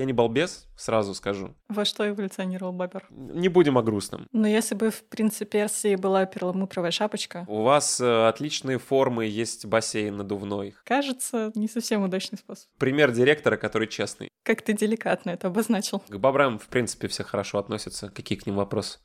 Я не балбес, сразу скажу. Во что эволюционировал бобер? Не будем о грустном. Но если бы в принципе Персии была перламутровая шапочка... У вас э, отличные формы, есть бассейн надувной. Кажется, не совсем удачный способ. Пример директора, который честный. Как ты деликатно это обозначил. К бобрам, в принципе, все хорошо относятся. Какие к ним вопросы?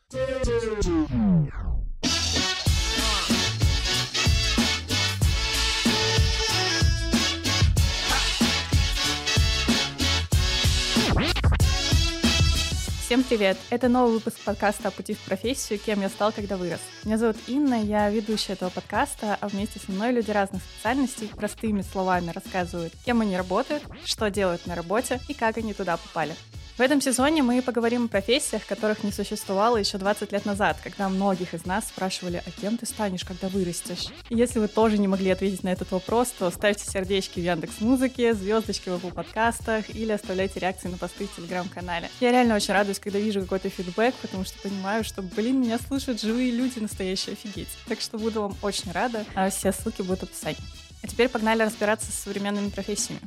Всем привет! Это новый выпуск подкаста о пути в профессию «Кем я стал, когда вырос». Меня зовут Инна, я ведущая этого подкаста, а вместе со мной люди разных специальностей простыми словами рассказывают, кем они работают, что делают на работе и как они туда попали. В этом сезоне мы поговорим о профессиях, которых не существовало еще 20 лет назад, когда многих из нас спрашивали, а кем ты станешь, когда вырастешь? Если вы тоже не могли ответить на этот вопрос, то ставьте сердечки в Яндекс Музыке, звездочки в Apple подкастах или оставляйте реакции на посты в Телеграм-канале. Я реально очень радуюсь, когда вижу какой-то фидбэк, потому что понимаю, что, блин, меня слушают живые люди, настоящие офигеть. Так что буду вам очень рада, а все ссылки будут в описании. А теперь погнали разбираться с современными профессиями.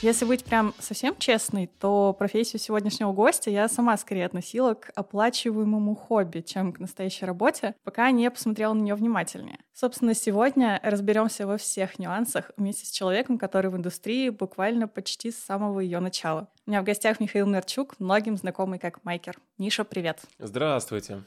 Если быть прям совсем честной, то профессию сегодняшнего гостя я сама скорее относила к оплачиваемому хобби, чем к настоящей работе, пока не посмотрела на нее внимательнее. Собственно, сегодня разберемся во всех нюансах вместе с человеком, который в индустрии буквально почти с самого ее начала. У меня в гостях Михаил Мерчук, многим знакомый как Майкер. Миша, привет. Здравствуйте.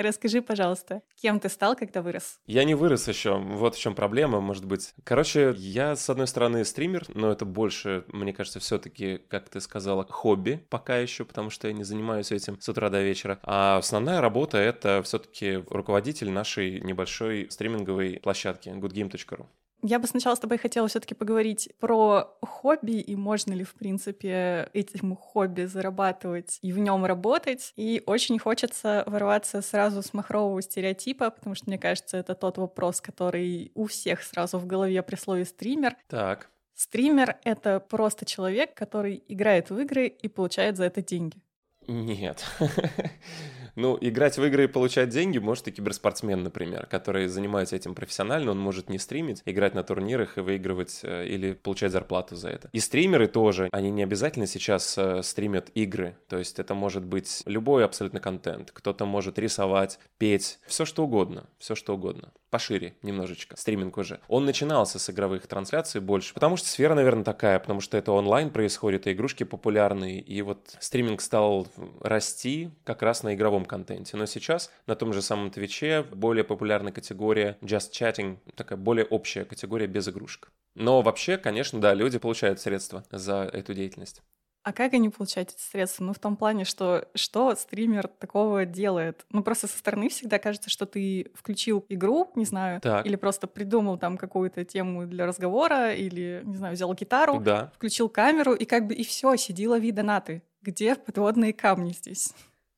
Расскажи, пожалуйста, кем ты стал, когда вырос? Я не вырос еще. Вот в чем проблема, может быть. Короче, я, с одной стороны, стример, но это больше, мне кажется, все-таки, как ты сказала, хобби пока еще, потому что я не занимаюсь этим с утра до вечера. А основная работа — это все-таки руководитель нашей небольшой стриминговой площадки goodgame.ru. Я бы сначала с тобой хотела все-таки поговорить про хобби и можно ли, в принципе, этим хобби зарабатывать и в нем работать. И очень хочется ворваться сразу с махрового стереотипа, потому что, мне кажется, это тот вопрос, который у всех сразу в голове при слове стример. Так. Стример — это просто человек, который играет в игры и получает за это деньги. Нет. Ну, играть в игры и получать деньги может и киберспортсмен, например, который занимается этим профессионально, он может не стримить, играть на турнирах и выигрывать э, или получать зарплату за это. И стримеры тоже, они не обязательно сейчас э, стримят игры, то есть это может быть любой абсолютно контент. Кто-то может рисовать, петь, все что угодно, все что угодно. Пошире немножечко, стриминг уже. Он начинался с игровых трансляций больше, потому что сфера, наверное, такая, потому что это онлайн происходит, и игрушки популярные, и вот стриминг стал расти как раз на игровом контенте. Но сейчас на том же самом Твиче более популярная категория just chatting, такая более общая категория без игрушек. Но вообще, конечно, да, люди получают средства за эту деятельность. А как они получают эти средства? Ну, в том плане, что что стример такого делает? Ну, просто со стороны всегда кажется, что ты включил игру, не знаю, так. или просто придумал там какую-то тему для разговора, или, не знаю, взял гитару, да. включил камеру, и как бы и все, сиди, лови донаты. Где подводные камни здесь?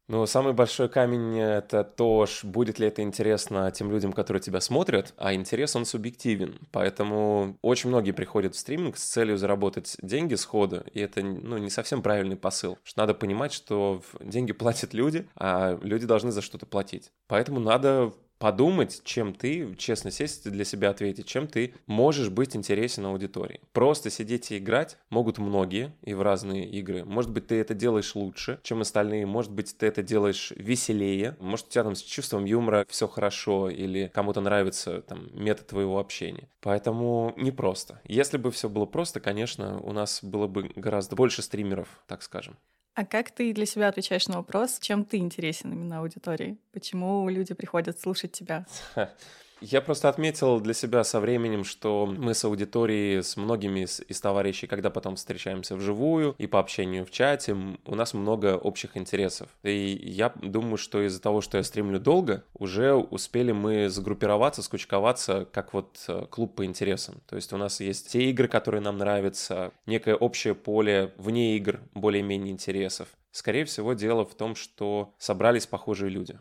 Ну, самый большой камень — это то, будет ли это интересно тем людям, которые тебя смотрят, а интерес, он субъективен. Поэтому очень многие приходят в стриминг с целью заработать деньги сходу, и это ну, не совсем правильный посыл. Что надо понимать, что деньги платят люди, а люди должны за что-то платить. Поэтому надо подумать, чем ты, честно сесть для себя ответить, чем ты можешь быть интересен аудитории. Просто сидеть и играть могут многие и в разные игры. Может быть, ты это делаешь лучше, чем остальные, может быть, ты это делаешь веселее, может, у тебя там с чувством юмора все хорошо, или кому-то нравится там метод твоего общения. Поэтому непросто. Если бы все было просто, конечно, у нас было бы гораздо больше стримеров, так скажем. А как ты для себя отвечаешь на вопрос, чем ты интересен именно аудитории? Почему люди приходят слушать тебя? Я просто отметил для себя со временем, что мы с аудиторией, с многими из, из товарищей, когда потом встречаемся вживую и по общению в чате, у нас много общих интересов. И я думаю, что из-за того, что я стримлю долго, уже успели мы сгруппироваться, скучковаться, как вот э, клуб по интересам. То есть у нас есть те игры, которые нам нравятся, некое общее поле вне игр более-менее интересов. Скорее всего, дело в том, что собрались похожие люди.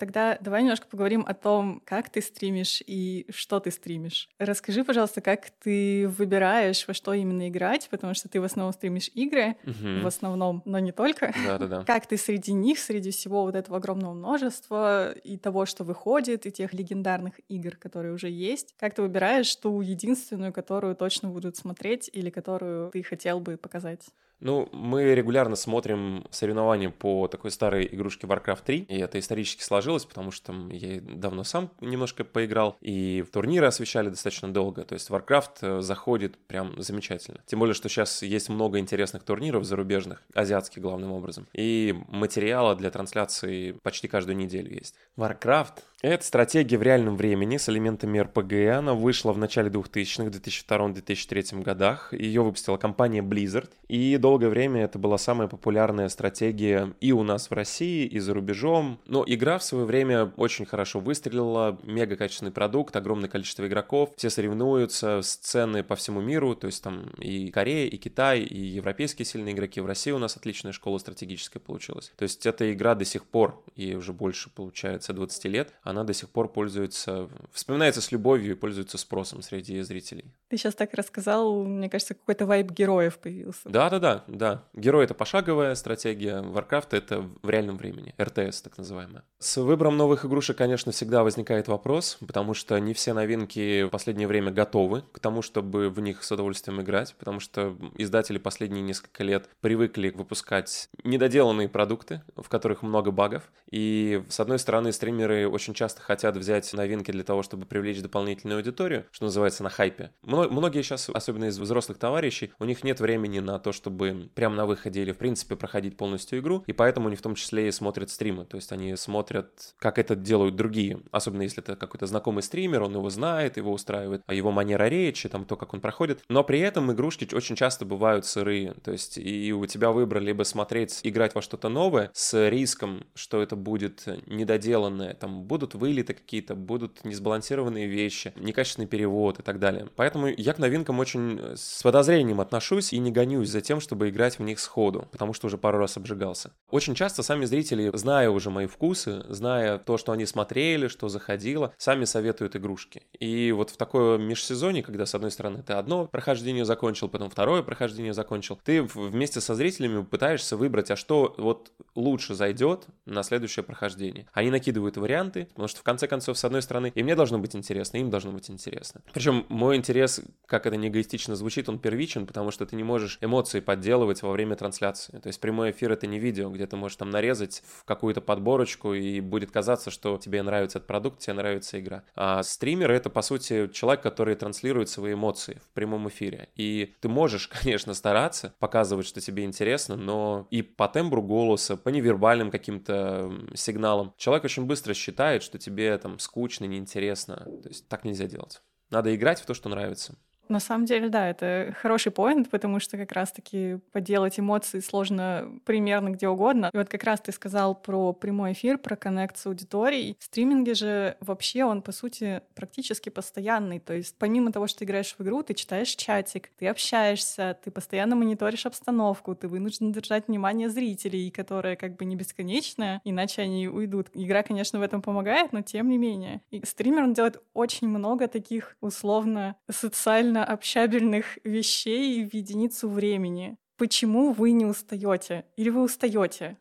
Тогда давай немножко поговорим о том, как ты стримишь и что ты стримишь. Расскажи, пожалуйста, как ты выбираешь, во что именно играть, потому что ты в основном стримишь игры, угу. в основном, но не только. Да-да-да. Как ты среди них, среди всего вот этого огромного множества и того, что выходит, и тех легендарных игр, которые уже есть, как ты выбираешь ту единственную, которую точно будут смотреть или которую ты хотел бы показать? Ну, мы регулярно смотрим соревнования по такой старой игрушке Warcraft 3, и это исторически сложилось, потому что я давно сам немножко поиграл, и турниры освещали достаточно долго, то есть Warcraft э, заходит прям замечательно. Тем более, что сейчас есть много интересных турниров зарубежных, азиатских главным образом, и материала для трансляции почти каждую неделю есть. Warcraft — это стратегия в реальном времени с элементами RPG, она вышла в начале 2000-х, 2002-2003 годах, ее выпустила компания Blizzard, и до долгое время это была самая популярная стратегия и у нас в России, и за рубежом. Но игра в свое время очень хорошо выстрелила, мега качественный продукт, огромное количество игроков, все соревнуются, сцены по всему миру, то есть там и Корея, и Китай, и европейские сильные игроки. В России у нас отличная школа стратегическая получилась. То есть эта игра до сих пор, ей уже больше получается 20 лет, она до сих пор пользуется, вспоминается с любовью и пользуется спросом среди зрителей. Ты сейчас так рассказал, мне кажется, какой-то вайб героев появился. Да-да-да, да, Герой — это пошаговая стратегия, Warcraft — это в реальном времени, РТС так называемая. С выбором новых игрушек, конечно, всегда возникает вопрос, потому что не все новинки в последнее время готовы к тому, чтобы в них с удовольствием играть, потому что издатели последние несколько лет привыкли выпускать недоделанные продукты, в которых много багов, и, с одной стороны, стримеры очень часто хотят взять новинки для того, чтобы привлечь дополнительную аудиторию, что называется, на хайпе. Многие сейчас, особенно из взрослых товарищей, у них нет времени на то, чтобы прямо на выходе или, в принципе, проходить полностью игру, и поэтому они в том числе и смотрят стримы, то есть они смотрят, как это делают другие, особенно если это какой-то знакомый стример, он его знает, его устраивает, а его манера речи, там то, как он проходит, но при этом игрушки очень часто бывают сырые, то есть и у тебя выбор либо смотреть, играть во что-то новое с риском, что это будет недоделанное, там будут вылеты какие-то, будут несбалансированные вещи, некачественный перевод и так далее. Поэтому я к новинкам очень с подозрением отношусь и не гонюсь за тем, чтобы играть в них сходу, потому что уже пару раз обжигался. Очень часто сами зрители, зная уже мои вкусы, зная то, что они смотрели, что заходило, сами советуют игрушки. И вот в такое межсезонье, когда, с одной стороны, ты одно прохождение закончил, потом второе прохождение закончил, ты вместе со зрителями пытаешься выбрать, а что вот лучше зайдет на следующее прохождение. Они накидывают варианты, потому что, в конце концов, с одной стороны, и мне должно быть интересно, и им должно быть интересно. Причем мой интерес, как это не эгоистично звучит, он первичен, потому что ты не можешь эмоции подделать доделывать во время трансляции. То есть прямой эфир — это не видео, где ты можешь там нарезать в какую-то подборочку, и будет казаться, что тебе нравится этот продукт, тебе нравится игра. А стример — это, по сути, человек, который транслирует свои эмоции в прямом эфире. И ты можешь, конечно, стараться показывать, что тебе интересно, но и по тембру голоса, по невербальным каким-то сигналам человек очень быстро считает, что тебе там скучно, неинтересно. То есть так нельзя делать. Надо играть в то, что нравится. На самом деле, да, это хороший поинт, потому что как раз-таки поделать эмоции сложно примерно где угодно. И вот как раз ты сказал про прямой эфир, про коннект с аудиторией. В стриминге же вообще он, по сути, практически постоянный. То есть помимо того, что ты играешь в игру, ты читаешь чатик, ты общаешься, ты постоянно мониторишь обстановку, ты вынужден держать внимание зрителей, которое как бы не бесконечное, иначе они уйдут. Игра, конечно, в этом помогает, но тем не менее. И стример, он делает очень много таких условно социально общабельных вещей в единицу времени почему вы не устаете? Или вы устаете?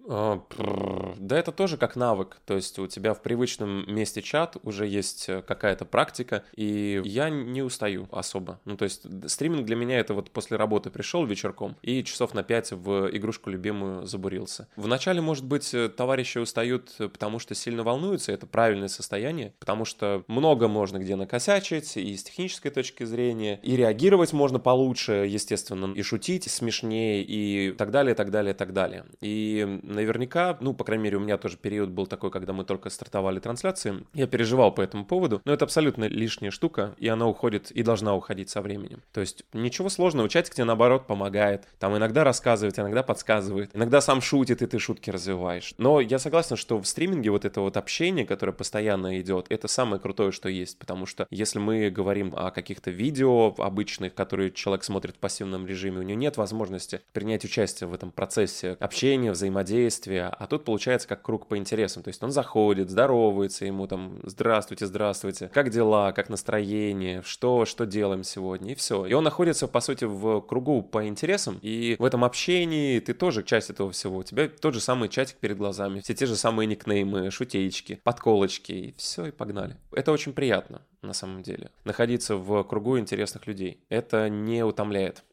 Да, это тоже как навык. То есть у тебя в привычном месте чат уже есть э, какая-то практика, и я не устаю особо. Ну, то есть стриминг для меня это вот после работы пришел вечерком и часов на пять в игрушку любимую забурился. Вначале, может быть, э, товарищи устают, э, потому что сильно волнуются, это правильное состояние, потому что много можно где накосячить, и с технической точки зрения, и реагировать можно получше, естественно, и шутить смешнее, и так далее, так далее, так далее. И наверняка, ну, по крайней мере, у меня тоже период был такой, когда мы только стартовали трансляции, я переживал по этому поводу, но это абсолютно лишняя штука, и она уходит и должна уходить со временем. То есть ничего сложного, чатик тебе наоборот помогает, там иногда рассказывает, иногда подсказывает, иногда сам шутит, и ты шутки развиваешь. Но я согласен, что в стриминге вот это вот общение, которое постоянно идет, это самое крутое, что есть, потому что если мы говорим о каких-то видео обычных, которые человек смотрит в пассивном режиме, у него нет возможности принять участие в этом процессе общения, взаимодействия, а тут получается как круг по интересам. То есть он заходит, здоровается ему там, здравствуйте, здравствуйте, как дела, как настроение, что, что делаем сегодня, и все. И он находится, по сути, в кругу по интересам, и в этом общении ты тоже часть этого всего. У тебя тот же самый чатик перед глазами, все те же самые никнеймы, шутеечки, подколочки, и все, и погнали. Это очень приятно, на самом деле. Находиться в кругу интересных людей. Это не утомляет.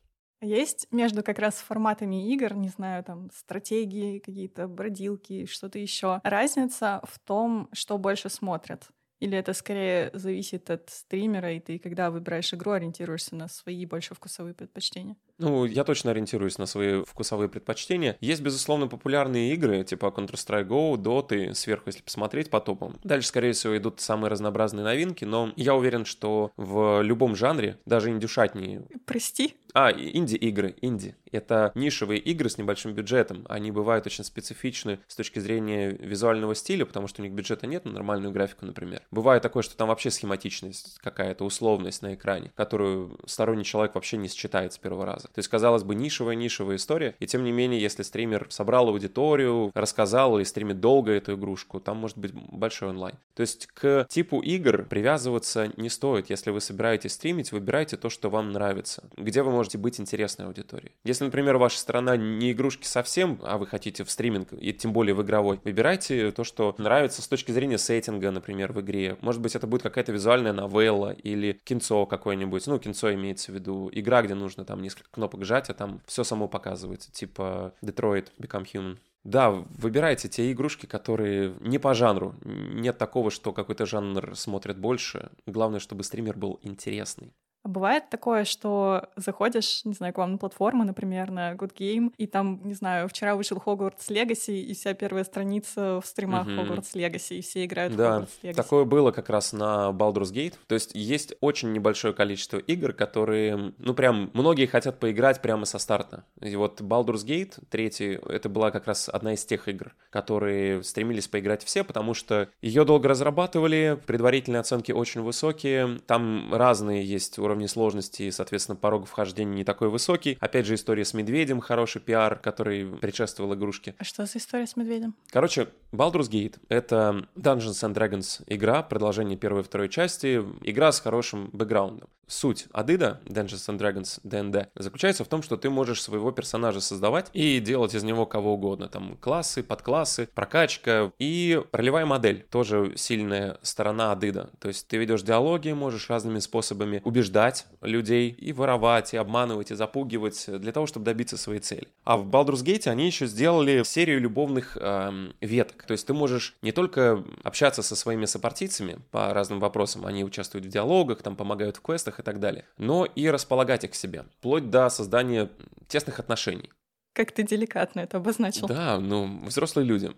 Есть между как раз форматами игр, не знаю, там, стратегии, какие-то бродилки, что-то еще, разница в том, что больше смотрят. Или это скорее зависит от стримера, и ты, когда выбираешь игру, ориентируешься на свои больше вкусовые предпочтения? Ну, я точно ориентируюсь на свои вкусовые предпочтения. Есть, безусловно, популярные игры, типа Counter-Strike Go, Dota, сверху, если посмотреть по топам. Дальше, скорее всего, идут самые разнообразные новинки, но я уверен, что в любом жанре, даже индюшатнее... Прости? А, инди-игры, инди. Это нишевые игры с небольшим бюджетом. Они бывают очень специфичны с точки зрения визуального стиля, потому что у них бюджета нет на нормальную графику, например. Бывает такое, что там вообще схематичность, какая-то условность на экране, которую сторонний человек вообще не считает с первого раза. То есть, казалось бы, нишевая-нишевая история, и тем не менее, если стример собрал аудиторию, рассказал или стримит долго эту игрушку, там может быть большой онлайн. То есть к типу игр привязываться не стоит. Если вы собираетесь стримить, выбирайте то, что вам нравится, где вы можете быть интересной аудитории. Если, например, ваша страна не игрушки совсем, а вы хотите в стриминг, и тем более в игровой, выбирайте то, что нравится с точки зрения сеттинга, например, в игре. Может быть, это будет какая-то визуальная новелла или кинцо какое-нибудь. Ну, кинцо имеется в виду игра, где нужно там несколько кнопок жать, а там все само показывается, типа Detroit Become Human. Да, выбирайте те игрушки, которые не по жанру. Нет такого, что какой-то жанр смотрит больше. Главное, чтобы стример был интересный. А бывает такое, что заходишь, не знаю, к вам на платформу, например, на Good Game, и там, не знаю, вчера вышел Hogwarts Legacy, и вся первая страница в стримах mm-hmm. Hogwarts Legacy, и все играют да, в Hogwarts Legacy. такое было как раз на Baldur's Gate. То есть есть очень небольшое количество игр, которые, ну, прям многие хотят поиграть прямо со старта. И вот Baldur's Gate, третий, это была как раз одна из тех игр, которые стремились поиграть все, потому что ее долго разрабатывали, предварительные оценки очень высокие, там разные есть уровни уровне сложности, и, соответственно, порог вхождения не такой высокий. Опять же, история с медведем, хороший пиар, который предшествовал игрушке. А что за история с медведем? Короче, Baldur's Gate — это Dungeons and Dragons игра, продолжение первой и второй части, игра с хорошим бэкграундом. Суть Адыда, Dungeons and Dragons, D&D, заключается в том, что ты можешь своего персонажа создавать и делать из него кого угодно. Там классы, подклассы, прокачка и ролевая модель. Тоже сильная сторона Адыда. То есть ты ведешь диалоги, можешь разными способами убеждать людей и воровать, и обманывать, и запугивать для того, чтобы добиться своей цели. А в Baldur's Gate они еще сделали серию любовных эм, веток. То есть ты можешь не только общаться со своими сопартийцами по разным вопросам, они участвуют в диалогах, там помогают в квестах, и так далее, но и располагать их к себе, вплоть до создания тесных отношений. Как ты деликатно это обозначил. Да, ну, взрослые люди.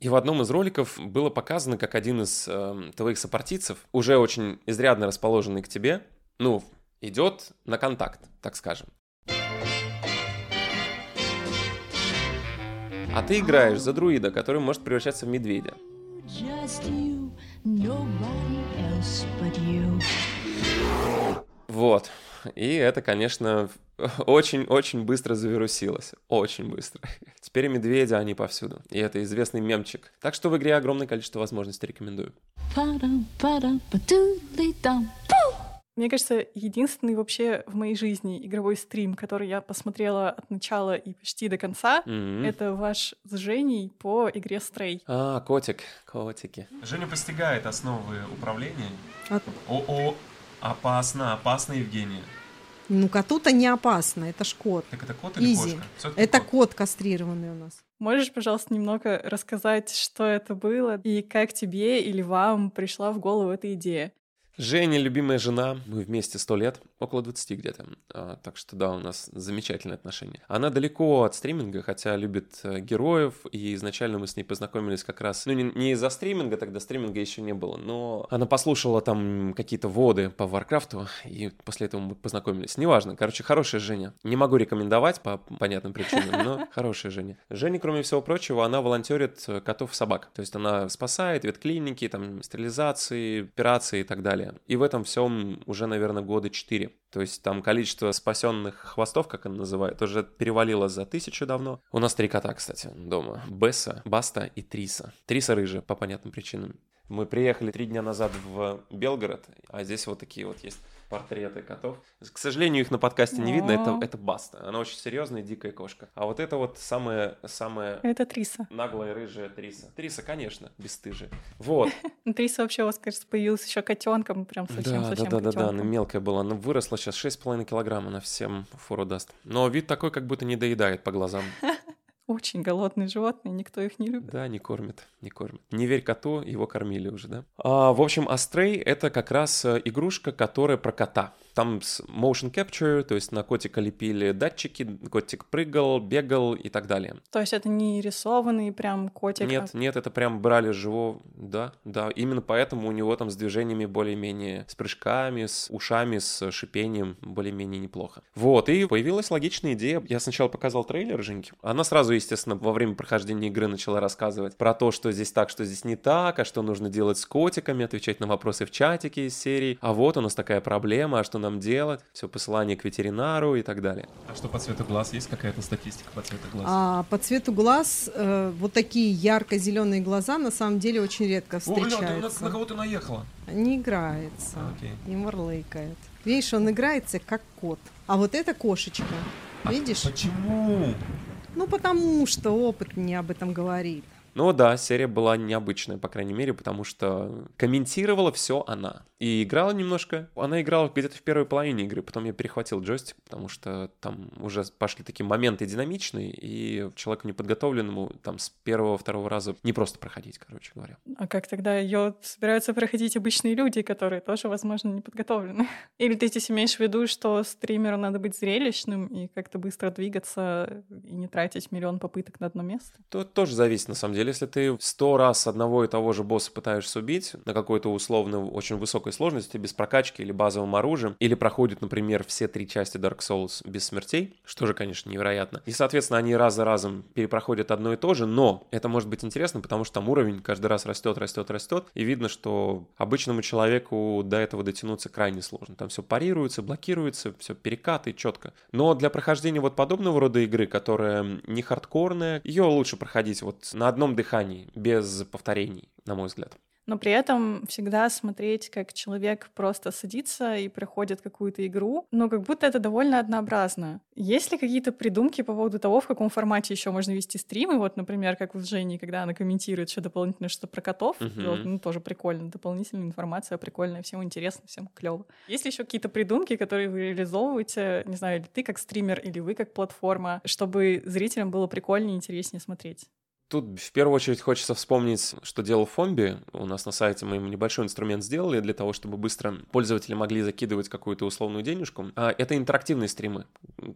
И в одном из роликов было показано, как один из э, твоих сопартийцев, уже очень изрядно расположенный к тебе, ну, идет на контакт, так скажем. А ты играешь за друида, который может превращаться в медведя. Вот. И это, конечно, очень-очень быстро завирусилось. Очень быстро. Теперь медведя они повсюду. И это известный мемчик. Так что в игре огромное количество возможностей рекомендую. Мне кажется, единственный вообще в моей жизни игровой стрим, который я посмотрела от начала и почти до конца, mm-hmm. это ваш с Женей по игре Stray. А, котик, котики. Женя постигает основы управления. От... О-о, Опасно, опасно, Евгения. Ну, коту-то не опасно, это ж кот. Так это кот или Изи. кошка? Это кот. кот кастрированный у нас. Можешь, пожалуйста, немного рассказать, что это было и как тебе или вам пришла в голову эта идея? Женя, любимая жена, мы вместе сто лет, около 20 где-то, а, так что да, у нас замечательные отношения. Она далеко от стриминга, хотя любит э, героев, и изначально мы с ней познакомились как раз, ну не, не из-за стриминга, тогда стриминга еще не было, но она послушала там какие-то воды по Варкрафту, и после этого мы познакомились. Неважно, короче, хорошая Женя. Не могу рекомендовать по понятным причинам, но хорошая Женя. Женя, кроме всего прочего, она волонтерит котов и собак, то есть она спасает ветклиники, там, стерилизации, операции и так далее. Далее. И в этом всем уже, наверное, года 4. То есть там количество спасенных хвостов, как она называет, уже перевалило за тысячу давно. У нас три кота, кстати, дома. Бесса, Баста и Триса. Триса рыжая, по понятным причинам. Мы приехали три дня назад в Белгород, а здесь вот такие вот есть портреты котов. К сожалению, их на подкасте не видно, это, это Баста. Она очень серьезная, дикая кошка. А вот это вот самая, самая... Это Триса. Наглая, рыжая Триса. Триса, конечно, бесстыжая. Вот. Триса вообще у вас, кажется, появилась еще котенком, прям совсем, да, совсем Да, да, да, да, она мелкая была. Она выросла сейчас 6,5 килограмм, она всем фору даст. Но вид такой, как будто не доедает по глазам. Очень голодные животные, никто их не любит. Да, не кормит, не кормит. Не верь коту, его кормили уже, да? А, в общем, Астрей — это как раз э, игрушка, которая про кота. Там с motion capture, то есть на котика лепили датчики, котик прыгал, бегал и так далее. То есть это не рисованный прям котик? Нет, а... нет, это прям брали живого, да, да. Именно поэтому у него там с движениями более-менее, с прыжками, с ушами, с шипением более-менее неплохо. Вот, и появилась логичная идея. Я сначала показал трейлер Женьке. Она сразу, естественно, во время прохождения игры начала рассказывать про то, что здесь так, что здесь не так, а что нужно делать с котиками, отвечать на вопросы в чатике из серии. А вот у нас такая проблема, а что нам делать, все посылание к ветеринару и так далее. А что по цвету глаз? Есть какая-то статистика по цвету глаз? А, по цвету глаз э, вот такие ярко-зеленые глаза на самом деле очень редко встречаются. О, Лён, ты на, на кого ты наехала? Не играется, а, окей. не мурлыкает. Видишь, он играется как кот. А вот эта кошечка, а видишь? Почему? Ну, потому что опыт мне об этом говорит. Ну да, серия была необычная, по крайней мере, потому что комментировала все она. И играла немножко. Она играла где-то в первой половине игры, потом я перехватил джойстик, потому что там уже пошли такие моменты динамичные, и человеку неподготовленному там с первого-второго раза не просто проходить, короче говоря. А как тогда ее собираются проходить обычные люди, которые тоже, возможно, не подготовлены? Или ты здесь имеешь в виду, что стримеру надо быть зрелищным и как-то быстро двигаться и не тратить миллион попыток на одно место? То тоже зависит, на самом деле деле, если ты сто раз одного и того же босса пытаешься убить на какой-то условно очень высокой сложности, без прокачки или базовым оружием, или проходит, например, все три части Dark Souls без смертей, что же, конечно, невероятно. И, соответственно, они раз за разом перепроходят одно и то же, но это может быть интересно, потому что там уровень каждый раз растет, растет, растет, и видно, что обычному человеку до этого дотянуться крайне сложно. Там все парируется, блокируется, все перекаты четко. Но для прохождения вот подобного рода игры, которая не хардкорная, ее лучше проходить вот на одном дыхании, без повторений, на мой взгляд но при этом всегда смотреть, как человек просто садится и проходит какую-то игру, но как будто это довольно однообразно. Есть ли какие-то придумки по поводу того, в каком формате еще можно вести стримы? Вот, например, как в Жене, когда она комментирует еще дополнительно что-то про котов, uh-huh. вот, ну, тоже прикольно, дополнительная информация прикольная, всем интересно, всем клево. Есть ли еще какие-то придумки, которые вы реализовываете, не знаю, или ты как стример, или вы как платформа, чтобы зрителям было прикольнее и интереснее смотреть? Тут в первую очередь хочется вспомнить, что делал Фомби. У нас на сайте мы ему небольшой инструмент сделали для того, чтобы быстро пользователи могли закидывать какую-то условную денежку. А это интерактивные стримы.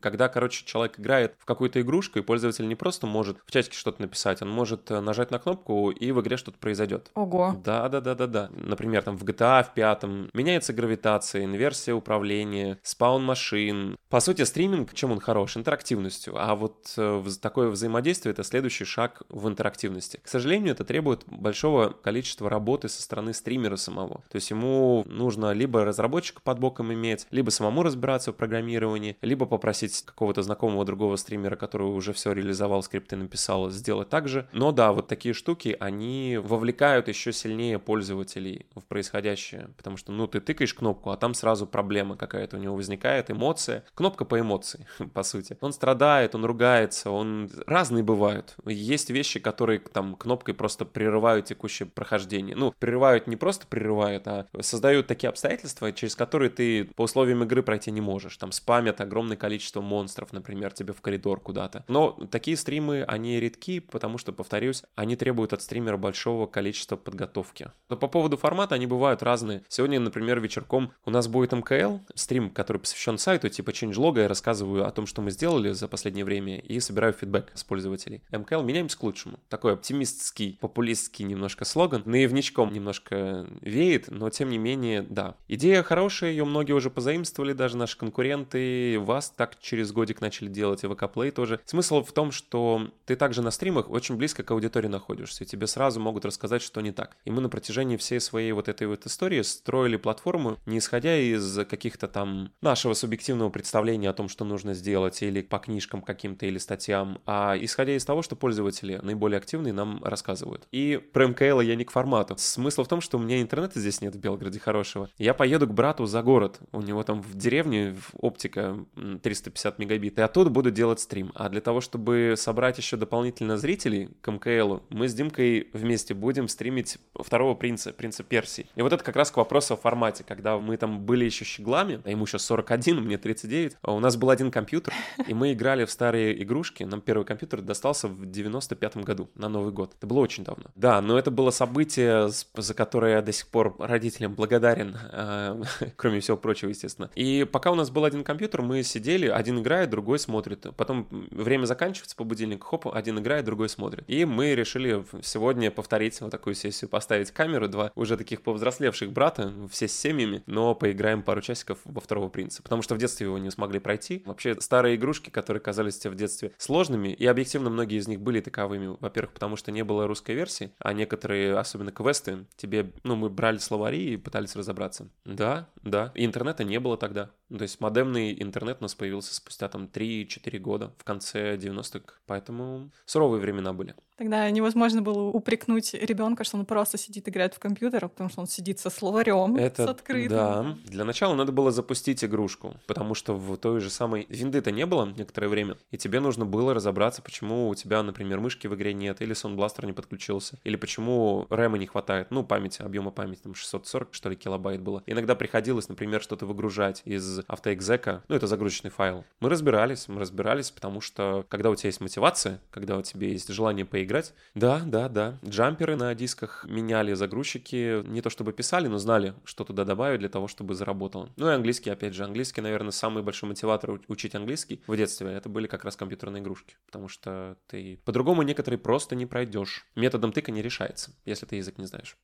Когда, короче, человек играет в какую-то игрушку, и пользователь не просто может в чатике что-то написать, он может э, нажать на кнопку, и в игре что-то произойдет. Ого. Да, да, да, да, да. Например, там в GTA в пятом меняется гравитация, инверсия управления, спаун машин. По сути, стриминг, чем он хорош? Интерактивностью. А вот э, такое взаимодействие — это следующий шаг в интерактивности. К сожалению, это требует большого количества работы со стороны стримера самого. То есть ему нужно либо разработчика под боком иметь, либо самому разбираться в программировании, либо попросить какого-то знакомого другого стримера, который уже все реализовал, скрипты написал, сделать так же. Но да, вот такие штуки, они вовлекают еще сильнее пользователей в происходящее, потому что, ну, ты тыкаешь кнопку, а там сразу проблема какая-то у него возникает, эмоция. Кнопка по эмоции, по сути. Он страдает, он ругается, он... Разные бывают. Есть вещи, вещи, которые там кнопкой просто прерывают текущее прохождение. Ну, прерывают не просто прерывают, а создают такие обстоятельства, через которые ты по условиям игры пройти не можешь. Там спамят огромное количество монстров, например, тебе в коридор куда-то. Но такие стримы, они редки, потому что, повторюсь, они требуют от стримера большого количества подготовки. Но по поводу формата они бывают разные. Сегодня, например, вечерком у нас будет МКЛ, стрим, который посвящен сайту, типа changelog, я рассказываю о том, что мы сделали за последнее время и собираю фидбэк с пользователей. МКЛ меняемся к лучшему лучшему. Такой оптимистский, популистский немножко слоган. Наивничком немножко веет, но тем не менее, да. Идея хорошая, ее многие уже позаимствовали, даже наши конкуренты. Вас так через годик начали делать, и ВК Play тоже. Смысл в том, что ты также на стримах очень близко к аудитории находишься, и тебе сразу могут рассказать, что не так. И мы на протяжении всей своей вот этой вот истории строили платформу, не исходя из каких-то там нашего субъективного представления о том, что нужно сделать, или по книжкам каким-то, или статьям, а исходя из того, что пользователи наиболее активные нам рассказывают. И про МКЛ я не к формату. Смысл в том, что у меня интернета здесь нет в Белгороде хорошего. Я поеду к брату за город. У него там в деревне оптика 350 мегабит. И оттуда буду делать стрим. А для того, чтобы собрать еще дополнительно зрителей к МКЛу, мы с Димкой вместе будем стримить второго принца, принца Персии. И вот это как раз к вопросу о формате. Когда мы там были еще щеглами, а ему сейчас 41, мне 39, а у нас был один компьютер, и мы играли в старые игрушки. Нам первый компьютер достался в 95 году, на Новый год. Это было очень давно. Да, но это было событие, за которое я до сих пор родителям благодарен, э, кроме всего прочего, естественно. И пока у нас был один компьютер, мы сидели, один играет, другой смотрит. Потом время заканчивается по будильнику, хоп, один играет, другой смотрит. И мы решили сегодня повторить вот такую сессию, поставить камеру, два уже таких повзрослевших брата, все с семьями, но поиграем пару часиков во второго принца. Потому что в детстве его не смогли пройти. Вообще старые игрушки, которые казались тебе в детстве сложными, и объективно многие из них были таковыми. Во-первых, потому что не было русской версии, а некоторые, особенно квесты, тебе, ну, мы брали словари и пытались разобраться. Да, да. И интернета не было тогда. То есть модемный интернет у нас появился спустя там 3-4 года в конце 90-х. Поэтому суровые времена были. Тогда невозможно было упрекнуть ребенка, что он просто сидит играет в компьютер, потому что он сидит со словарем, Это, с открытым. Да. Для начала надо было запустить игрушку, потому что в той же самой винды-то не было некоторое время, и тебе нужно было разобраться, почему у тебя, например, мышки в игре нет, или Sound не подключился, или почему рэма не хватает, ну, памяти, объема памяти, там 640, что ли, килобайт было. Иногда приходилось, например, что-то выгружать из автоэкзека, ну, это загрузочный файл. Мы разбирались, мы разбирались, потому что когда у тебя есть мотивация, когда у тебя есть желание поиграть, играть. Да, да, да. Джамперы на дисках меняли загрузчики. Не то чтобы писали, но знали, что туда добавить для того, чтобы заработало. Ну и английский, опять же. Английский, наверное, самый большой мотиватор учить английский в детстве. Это были как раз компьютерные игрушки. Потому что ты по-другому некоторые просто не пройдешь. Методом тыка не решается, если ты язык не знаешь.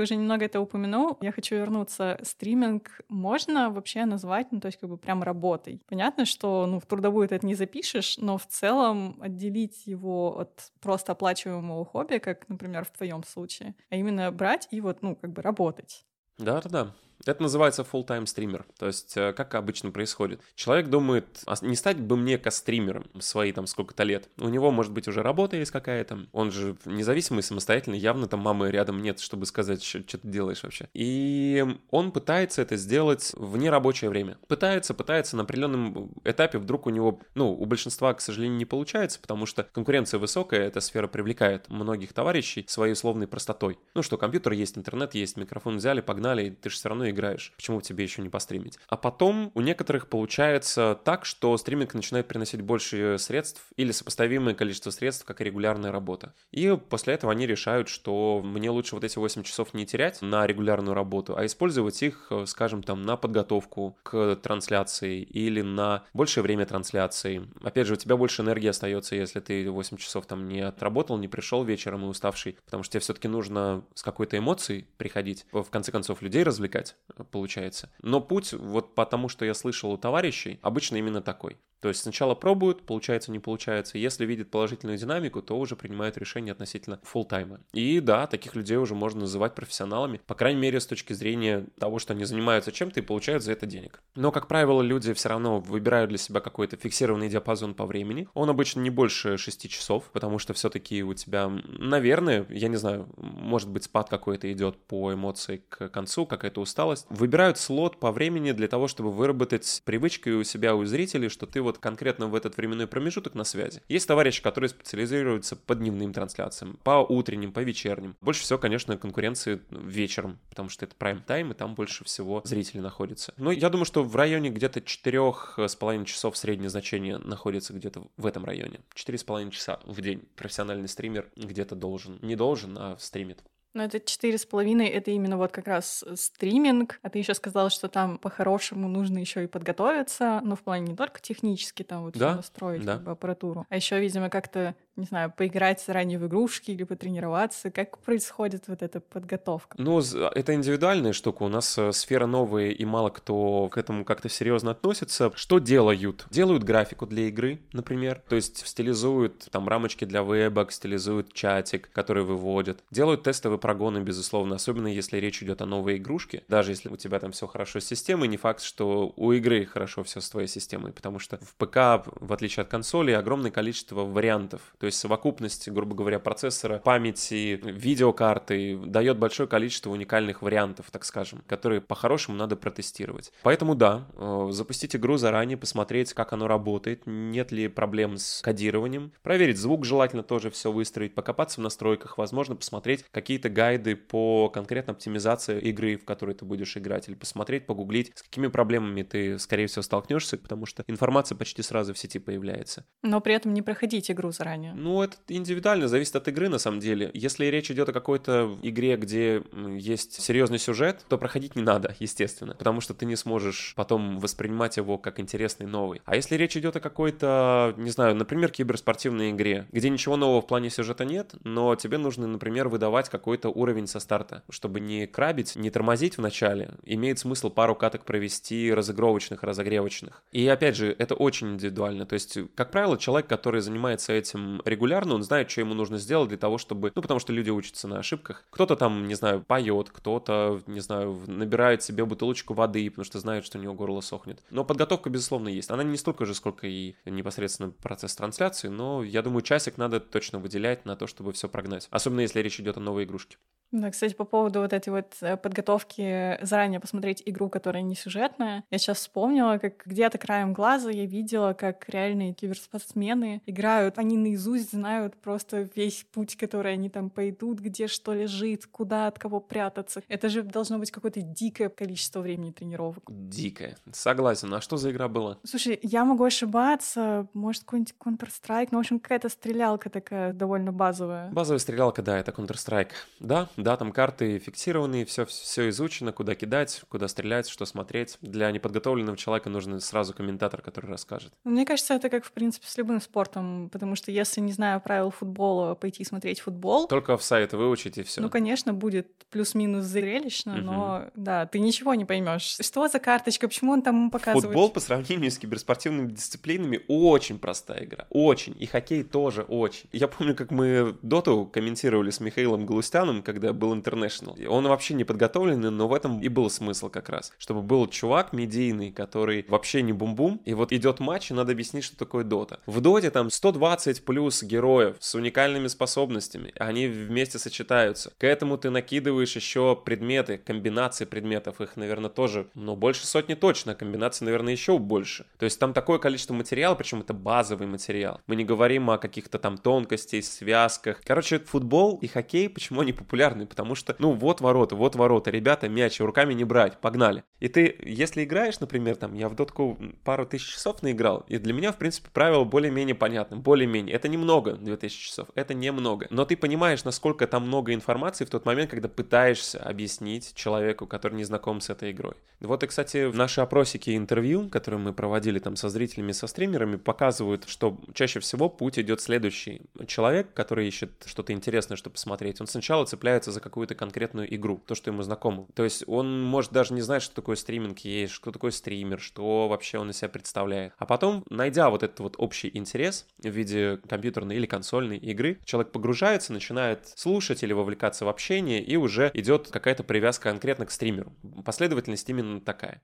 Ты уже немного это упомянул. Я хочу вернуться. Стриминг можно вообще назвать, ну, то есть как бы прям работой. Понятно, что ну, в трудовую это не запишешь, но в целом отделить его от просто оплачиваемого хобби, как, например, в твоем случае, а именно брать и вот, ну, как бы работать. Да-да-да. Это называется full-time стример. То есть, э, как обычно происходит. Человек думает, а не стать бы мне кастримером свои там сколько-то лет. У него, может быть, уже работа есть какая-то. Он же независимый, самостоятельный. Явно там мамы рядом нет, чтобы сказать, что, ты делаешь вообще. И он пытается это сделать в нерабочее время. Пытается, пытается на определенном этапе вдруг у него, ну, у большинства, к сожалению, не получается, потому что конкуренция высокая, эта сфера привлекает многих товарищей своей условной простотой. Ну что, компьютер есть, интернет есть, микрофон взяли, погнали, и ты же все равно играешь. Почему тебе еще не постримить? А потом у некоторых получается так, что стриминг начинает приносить больше средств или сопоставимое количество средств, как и регулярная работа. И после этого они решают, что мне лучше вот эти 8 часов не терять на регулярную работу, а использовать их, скажем, там на подготовку к трансляции или на большее время трансляции. Опять же, у тебя больше энергии остается, если ты 8 часов там не отработал, не пришел вечером и уставший, потому что тебе все-таки нужно с какой-то эмоцией приходить, в конце концов, людей развлекать получается. Но путь, вот потому что я слышал у товарищей, обычно именно такой. То есть сначала пробуют, получается, не получается. Если видят положительную динамику, то уже принимают решение относительно фулл-тайма. И да, таких людей уже можно называть профессионалами, по крайней мере, с точки зрения того, что они занимаются чем-то и получают за это денег. Но, как правило, люди все равно выбирают для себя какой-то фиксированный диапазон по времени. Он обычно не больше 6 часов, потому что все-таки у тебя, наверное, я не знаю, может быть, спад какой-то идет по эмоции к концу, какая-то усталость. Выбирают слот по времени для того, чтобы выработать привычкой у себя, у зрителей, что ты вот вот конкретно в этот временной промежуток на связи. Есть товарищи, которые специализируются по дневным трансляциям, по утренним, по вечерним. Больше всего, конечно, конкуренции вечером, потому что это прайм-тайм, и там больше всего зрителей находится. Но я думаю, что в районе где-то четырех с половиной часов среднее значение находится где-то в этом районе. Четыре с половиной часа в день профессиональный стример где-то должен. Не должен, а стримит. Но это четыре с половиной, это именно вот как раз стриминг. А ты еще сказал, что там по-хорошему нужно еще и подготовиться, но в плане не только технически там вот да, настроить да. как бы, аппаратуру, а еще, видимо, как-то не знаю, поиграть заранее в игрушки или потренироваться? Как происходит вот эта подготовка? Ну, это индивидуальная штука. У нас э, сфера новая, и мало кто к этому как-то серьезно относится. Что делают? Делают графику для игры, например. То есть стилизуют там рамочки для вебок, стилизуют чатик, который выводят. Делают тестовые прогоны, безусловно, особенно если речь идет о новой игрушке. Даже если у тебя там все хорошо с системой, не факт, что у игры хорошо все с твоей системой, потому что в ПК, в отличие от консоли, огромное количество вариантов. То есть совокупность, грубо говоря, процессора, памяти, видеокарты дает большое количество уникальных вариантов, так скажем, которые по-хорошему надо протестировать. Поэтому да, э, запустить игру заранее, посмотреть, как оно работает, нет ли проблем с кодированием, проверить звук желательно тоже все выстроить, покопаться в настройках, возможно, посмотреть какие-то гайды по конкретно оптимизации игры, в которой ты будешь играть, или посмотреть, погуглить, с какими проблемами ты, скорее всего, столкнешься, потому что информация почти сразу в сети появляется. Но при этом не проходить игру заранее. Ну, это индивидуально, зависит от игры, на самом деле. Если речь идет о какой-то игре, где есть серьезный сюжет, то проходить не надо, естественно, потому что ты не сможешь потом воспринимать его как интересный новый. А если речь идет о какой-то, не знаю, например, киберспортивной игре, где ничего нового в плане сюжета нет, но тебе нужно, например, выдавать какой-то уровень со старта, чтобы не крабить, не тормозить в начале, имеет смысл пару каток провести разыгровочных, разогревочных. И опять же, это очень индивидуально. То есть, как правило, человек, который занимается этим регулярно, он знает, что ему нужно сделать для того, чтобы... Ну, потому что люди учатся на ошибках. Кто-то там, не знаю, поет, кто-то, не знаю, набирает себе бутылочку воды, потому что знает, что у него горло сохнет. Но подготовка, безусловно, есть. Она не столько же, сколько и непосредственно процесс трансляции, но я думаю, часик надо точно выделять на то, чтобы все прогнать. Особенно если речь идет о новой игрушке. Да, кстати, по поводу вот этой вот э, подготовки заранее посмотреть игру, которая не сюжетная, я сейчас вспомнила, как где-то краем глаза я видела, как реальные киберспортсмены играют. Они наизусть знают просто весь путь, который они там пойдут, где что лежит, куда от кого прятаться. Это же должно быть какое-то дикое количество времени тренировок. Дикое. Согласен. А что за игра была? Слушай, я могу ошибаться. Может, какой-нибудь Counter-Strike. Ну, в общем, какая-то стрелялка такая довольно базовая. Базовая стрелялка, да, это Counter-Strike. Да, да, там карты фиксированные, все, все изучено, куда кидать, куда стрелять, что смотреть. Для неподготовленного человека нужен сразу комментатор, который расскажет. Мне кажется, это как, в принципе, с любым спортом, потому что если, не знаю правил футбола, пойти смотреть футбол... Только в сайт выучить и все. Ну, конечно, будет плюс-минус зрелищно, угу. но да, ты ничего не поймешь. Что за карточка, почему он там показывает? Футбол по сравнению с киберспортивными дисциплинами очень простая игра. Очень. И хоккей тоже очень. Я помню, как мы доту комментировали с Михаилом Галустяном, когда был International. Он вообще не подготовленный, но в этом и был смысл как раз. Чтобы был чувак медийный, который вообще не бум-бум, и вот идет матч, и надо объяснить, что такое дота. В доте там 120 плюс героев с уникальными способностями, они вместе сочетаются. К этому ты накидываешь еще предметы, комбинации предметов, их, наверное, тоже, ну, больше сотни точно, комбинаций, наверное, еще больше. То есть там такое количество материала, причем это базовый материал. Мы не говорим о каких-то там тонкостей, связках. Короче, футбол и хоккей, почему они популярны? Потому что, ну, вот ворота, вот ворота, ребята, мяч руками не брать, погнали. И ты, если играешь, например, там, я в дотку пару тысяч часов наиграл, и для меня, в принципе, правило более-менее понятны, более-менее. Это немного, 2000 часов, это немного. Но ты понимаешь, насколько там много информации в тот момент, когда пытаешься объяснить человеку, который не знаком с этой игрой. Вот и, кстати, в наши опросики интервью, которые мы проводили там со зрителями, со стримерами, показывают, что чаще всего путь идет следующий. Человек, который ищет что-то интересное, чтобы посмотреть, он сначала цепляется за какую-то конкретную игру, то, что ему знакомо. То есть он может даже не знать, что такое стриминг есть, что такое стример, что вообще он из себя представляет. А потом, найдя вот этот вот общий интерес в виде компьютерной или консольной игры, человек погружается, начинает слушать или вовлекаться в общение, и уже идет какая-то привязка конкретно к стримеру. Последовательность именно такая.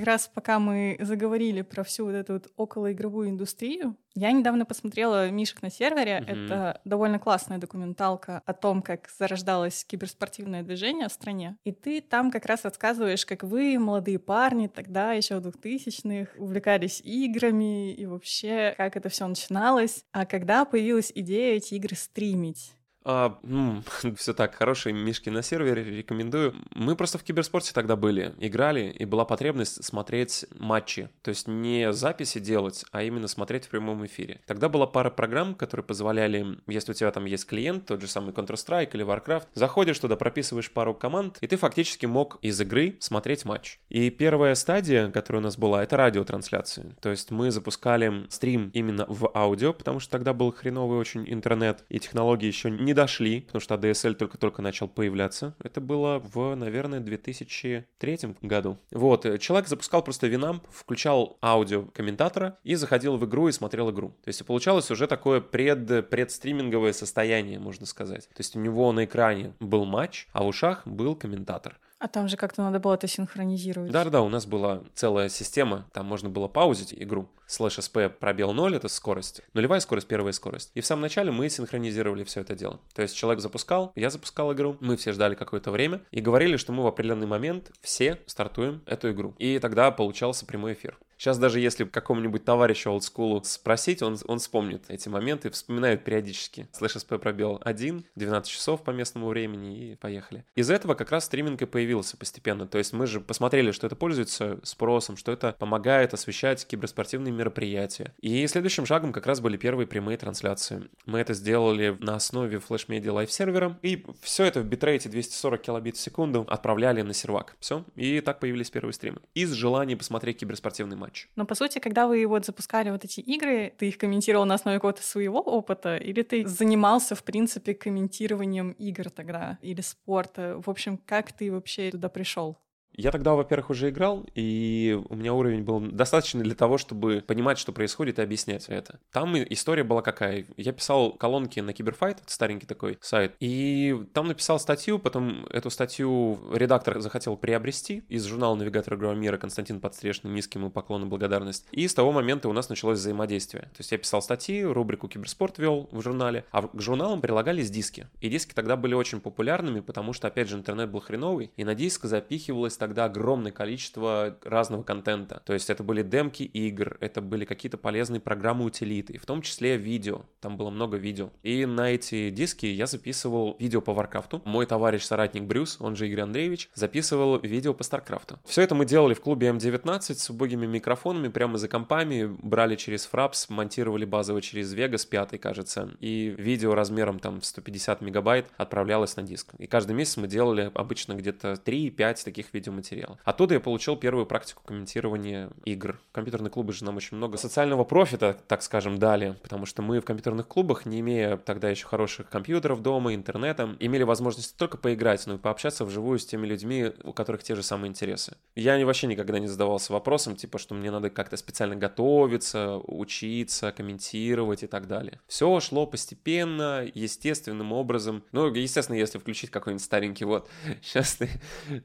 Как раз пока мы заговорили про всю вот эту вот околоигровую индустрию, я недавно посмотрела «Мишек на сервере». Mm-hmm. Это довольно классная документалка о том, как зарождалось киберспортивное движение в стране. И ты там как раз рассказываешь, как вы, молодые парни, тогда еще в 2000-х, увлекались играми и вообще, как это все начиналось. А когда появилась идея эти игры стримить? А, все так, хорошие мишки на сервере, рекомендую. Мы просто в киберспорте тогда были, играли, и была потребность смотреть матчи. То есть не записи делать, а именно смотреть в прямом эфире. Тогда была пара программ, которые позволяли, если у тебя там есть клиент, тот же самый Counter-Strike или Warcraft, заходишь туда, прописываешь пару команд, и ты фактически мог из игры смотреть матч. И первая стадия, которая у нас была, это радиотрансляции. То есть мы запускали стрим именно в аудио, потому что тогда был хреновый очень интернет, и технологии еще не дошли, потому что ADSL только-только начал появляться. Это было в, наверное, 2003 году. Вот, э, человек запускал просто Winamp, включал аудио комментатора и заходил в игру и смотрел игру. То есть получалось уже такое пред, предстриминговое состояние, можно сказать. То есть у него на экране был матч, а в ушах был комментатор. А там же как-то надо было это синхронизировать. Да-да-да, у нас была целая система, там можно было паузить игру. Слэш SP пробел 0 — это скорость. Нулевая скорость, первая скорость. И в самом начале мы синхронизировали все это дело. То есть человек запускал, я запускал игру, мы все ждали какое-то время и говорили, что мы в определенный момент все стартуем эту игру. И тогда получался прямой эфир. Сейчас даже если какому-нибудь товарищу олдскулу спросить, он, он вспомнит эти моменты, вспоминает периодически. Слэш SP пробел 1, 12 часов по местному времени и поехали. Из этого как раз стриминг и появился постепенно. То есть мы же посмотрели, что это пользуется спросом, что это помогает освещать киберспортивные мероприятия. И следующим шагом как раз были первые прямые трансляции. Мы это сделали на основе Flash Media Live сервера, и все это в битрейте 240 килобит в секунду отправляли на сервак. Все, и так появились первые стримы. Из желания посмотреть киберспортивный матч матч. Но, по сути, когда вы вот запускали вот эти игры, ты их комментировал на основе какого-то своего опыта, или ты занимался, в принципе, комментированием игр тогда, или спорта? В общем, как ты вообще туда пришел? Я тогда, во-первых, уже играл, и у меня уровень был достаточный для того, чтобы понимать, что происходит, и объяснять это. Там история была какая. Я писал колонки на Cyberfight, старенький такой сайт, и там написал статью, потом эту статью редактор захотел приобрести из журнала «Навигатор игрового мира» Константин Подстрешный, низкий ему поклон и благодарность. И с того момента у нас началось взаимодействие. То есть я писал статьи, рубрику «Киберспорт» вел в журнале, а к журналам прилагались диски. И диски тогда были очень популярными, потому что, опять же, интернет был хреновый, и на диск запихивалось тогда огромное количество разного контента. То есть это были демки игр, это были какие-то полезные программы утилиты, в том числе видео. Там было много видео. И на эти диски я записывал видео по Варкрафту. Мой товарищ-соратник Брюс, он же Игорь Андреевич, записывал видео по Старкрафту. Все это мы делали в клубе М19 с убогими микрофонами, прямо за компами, брали через Fraps, монтировали базово через Vegas 5, кажется, и видео размером там 150 мегабайт отправлялось на диск. И каждый месяц мы делали обычно где-то 3-5 таких видео видеоматериал. Оттуда я получил первую практику комментирования игр. Компьютерные клубы же нам очень много социального профита, так скажем, дали, потому что мы в компьютерных клубах, не имея тогда еще хороших компьютеров дома, интернета, имели возможность не только поиграть, но и пообщаться вживую с теми людьми, у которых те же самые интересы. Я вообще никогда не задавался вопросом, типа, что мне надо как-то специально готовиться, учиться, комментировать и так далее. Все шло постепенно, естественным образом. Ну, естественно, если включить какой-нибудь старенький, вот, сейчас ты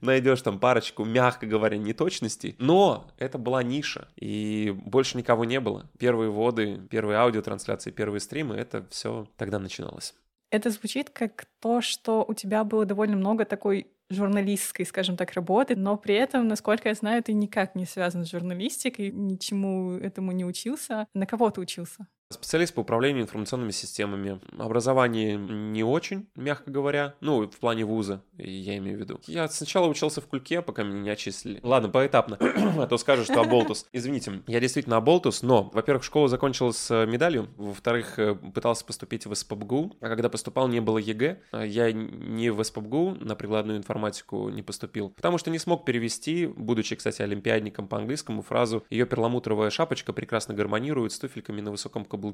найдешь там пару парочку, мягко говоря, неточностей, но это была ниша, и больше никого не было. Первые воды, первые аудиотрансляции, первые стримы, это все тогда начиналось. Это звучит как то, что у тебя было довольно много такой журналистской, скажем так, работы, но при этом, насколько я знаю, ты никак не связан с журналистикой, ничему этому не учился. На кого ты учился? Специалист по управлению информационными системами. Образование не очень, мягко говоря. Ну, в плане вуза, я имею в виду. Я сначала учился в Кульке, пока меня не отчислили. Ладно, поэтапно. а то скажешь, что оболтус. Извините, я действительно оболтус, но, во-первых, школа закончилась с медалью. Во-вторых, э, пытался поступить в СПБГУ. А когда поступал, не было ЕГЭ. А я не в СПБГУ на прикладную информатику не поступил. Потому что не смог перевести, будучи, кстати, олимпиадником по английскому, фразу «Ее перламутровая шапочка прекрасно гармонирует с туфельками на высоком каблуке.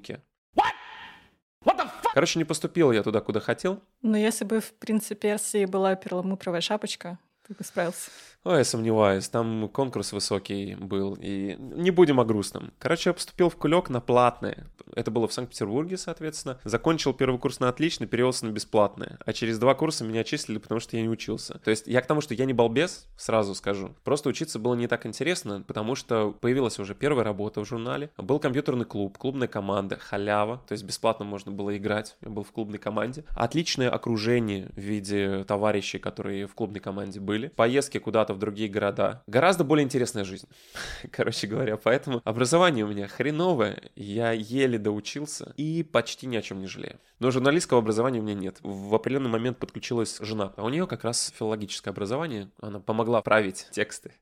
Короче, не поступил я туда, куда хотел. Но если бы в принципе Персии была перламутровая шапочка, ты бы справился. Ой, я сомневаюсь, там конкурс высокий был, и не будем о грустном. Короче, я поступил в кулек на платное. Это было в Санкт-Петербурге, соответственно. Закончил первый курс на отлично, перевелся на бесплатное. А через два курса меня отчислили, потому что я не учился. То есть я к тому, что я не балбес, сразу скажу. Просто учиться было не так интересно, потому что появилась уже первая работа в журнале. Был компьютерный клуб, клубная команда, халява. То есть бесплатно можно было играть. Я был в клубной команде. Отличное окружение в виде товарищей, которые в клубной команде были. Поездки куда-то куда-то в другие города. Гораздо более интересная жизнь, короче говоря. Поэтому образование у меня хреновое, я еле доучился и почти ни о чем не жалею. Но журналистского образования у меня нет. В определенный момент подключилась жена, а у нее как раз филологическое образование. Она помогла править тексты.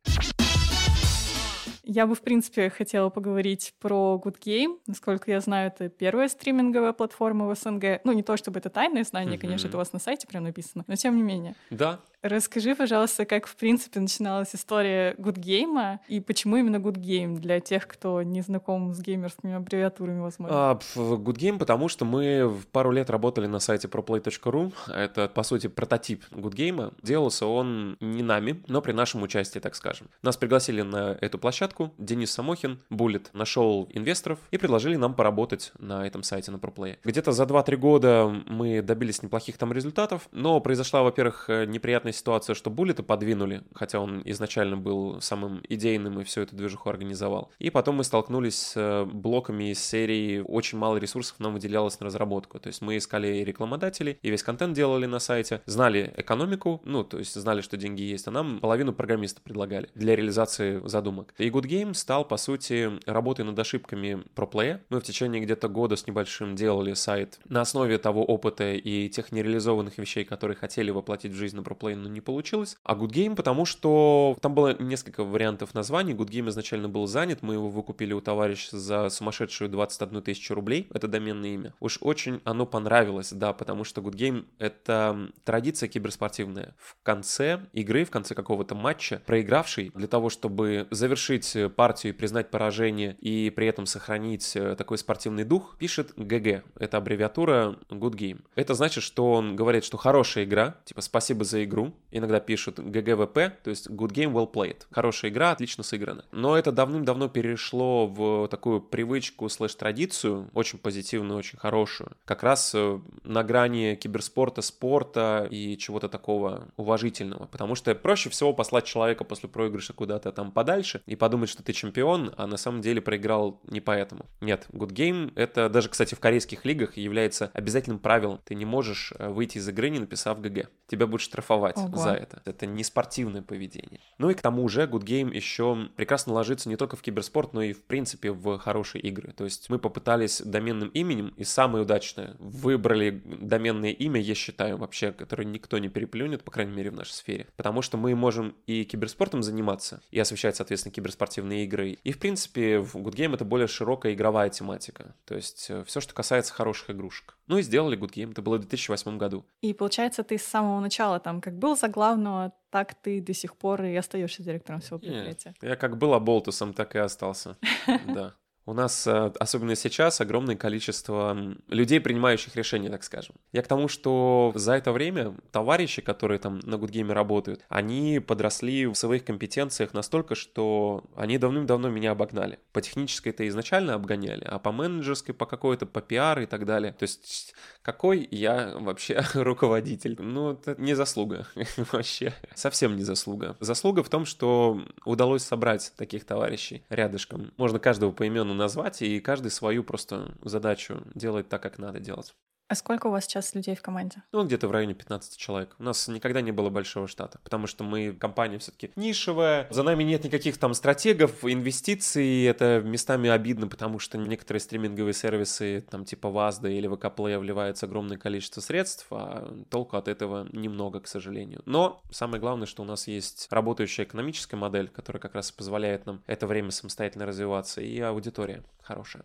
Я бы, в принципе, хотела поговорить про Good Game. Насколько я знаю, это первая стриминговая платформа в СНГ. Ну, не то чтобы это тайное знание, mm-hmm. конечно, это у вас на сайте прям написано, но тем не менее. Да, Расскажи, пожалуйста, как, в принципе, начиналась история Game и почему именно Game для тех, кто не знаком с геймерскими аббревиатурами, возможно? А, Good Game, потому что мы пару лет работали на сайте proplay.ru. Это, по сути, прототип Game. Делался он не нами, но при нашем участии, так скажем. Нас пригласили на эту площадку. Денис Самохин, Буллет, нашел инвесторов и предложили нам поработать на этом сайте, на ProPlay. Где-то за 2-3 года мы добились неплохих там результатов, но произошла, во-первых, неприятная неприятная ситуация, что Буллета подвинули, хотя он изначально был самым идейным и всю эту движуху организовал. И потом мы столкнулись с э, блоками из серии «Очень мало ресурсов нам выделялось на разработку». То есть мы искали и рекламодателей, и весь контент делали на сайте, знали экономику, ну, то есть знали, что деньги есть, а нам половину программиста предлагали для реализации задумок. И Good Game стал, по сути, работой над ошибками ProPlay. Мы в течение где-то года с небольшим делали сайт на основе того опыта и тех нереализованных вещей, которые хотели воплотить в жизнь на ProPlay, но не получилось. А Good Game, потому что там было несколько вариантов названий. Good Game изначально был занят, мы его выкупили у товарища за сумасшедшую 21 тысячу рублей. Это доменное имя. Уж очень оно понравилось, да, потому что Good Game — это традиция киберспортивная. В конце игры, в конце какого-то матча, проигравший для того, чтобы завершить партию и признать поражение и при этом сохранить э, такой спортивный дух, пишет ГГ. Это аббревиатура Good Game. Это значит, что он говорит, что хорошая игра, типа спасибо за игру, иногда пишут GGVP, то есть Good Game Well Played. Хорошая игра, отлично сыграна. Но это давным-давно перешло в такую привычку слэш-традицию, очень позитивную, очень хорошую. Как раз э, на грани киберспорта, спорта и чего-то такого уважительного. Потому что проще всего послать человека после проигрыша куда-то там подальше и подумать, что ты чемпион, а на самом деле проиграл не поэтому. Нет, Good Game это даже, кстати, в корейских лигах является обязательным правилом. Ты не можешь э, выйти из игры, не написав ГГ. Тебя будут штрафовать. Ого. за это. Это не спортивное поведение. Ну и к тому же Good Game еще прекрасно ложится не только в киберспорт, но и в принципе в хорошие игры. То есть мы попытались доменным именем, и самое удачное, выбрали доменное имя, я считаю, вообще, которое никто не переплюнет, по крайней мере в нашей сфере. Потому что мы можем и киберспортом заниматься, и освещать, соответственно, киберспортивные игры. И в принципе в Good Game это более широкая игровая тематика. То есть э, все, что касается хороших игрушек. Ну и сделали Good Game, это было в 2008 году. И получается, ты с самого начала там как был за главного, так ты до сих пор и остаешься директором всего предприятия. Нет, я как был оболтусом, так и остался. Да. У нас, э, особенно сейчас, огромное количество людей, принимающих решения, так скажем. Я к тому, что за это время товарищи, которые там на Гудгейме работают, они подросли в своих компетенциях настолько, что они давным-давно меня обогнали. По технической это изначально обгоняли, а по менеджерской, по какой-то, по пиар и так далее. То есть какой я вообще руководитель? Ну, это не заслуга вообще. Совсем не заслуга. Заслуга в том, что удалось собрать таких товарищей рядышком. Можно каждого по имену назвать, и каждый свою просто задачу делает так, как надо делать. А сколько у вас сейчас людей в команде? Ну, где-то в районе 15 человек. У нас никогда не было большого штата, потому что мы компания все-таки нишевая. За нами нет никаких там стратегов, инвестиций. Это местами обидно, потому что некоторые стриминговые сервисы, там типа Вазда или ВК вливается огромное количество средств, а толку от этого немного, к сожалению. Но самое главное, что у нас есть работающая экономическая модель, которая как раз позволяет нам это время самостоятельно развиваться, и аудитория хорошая.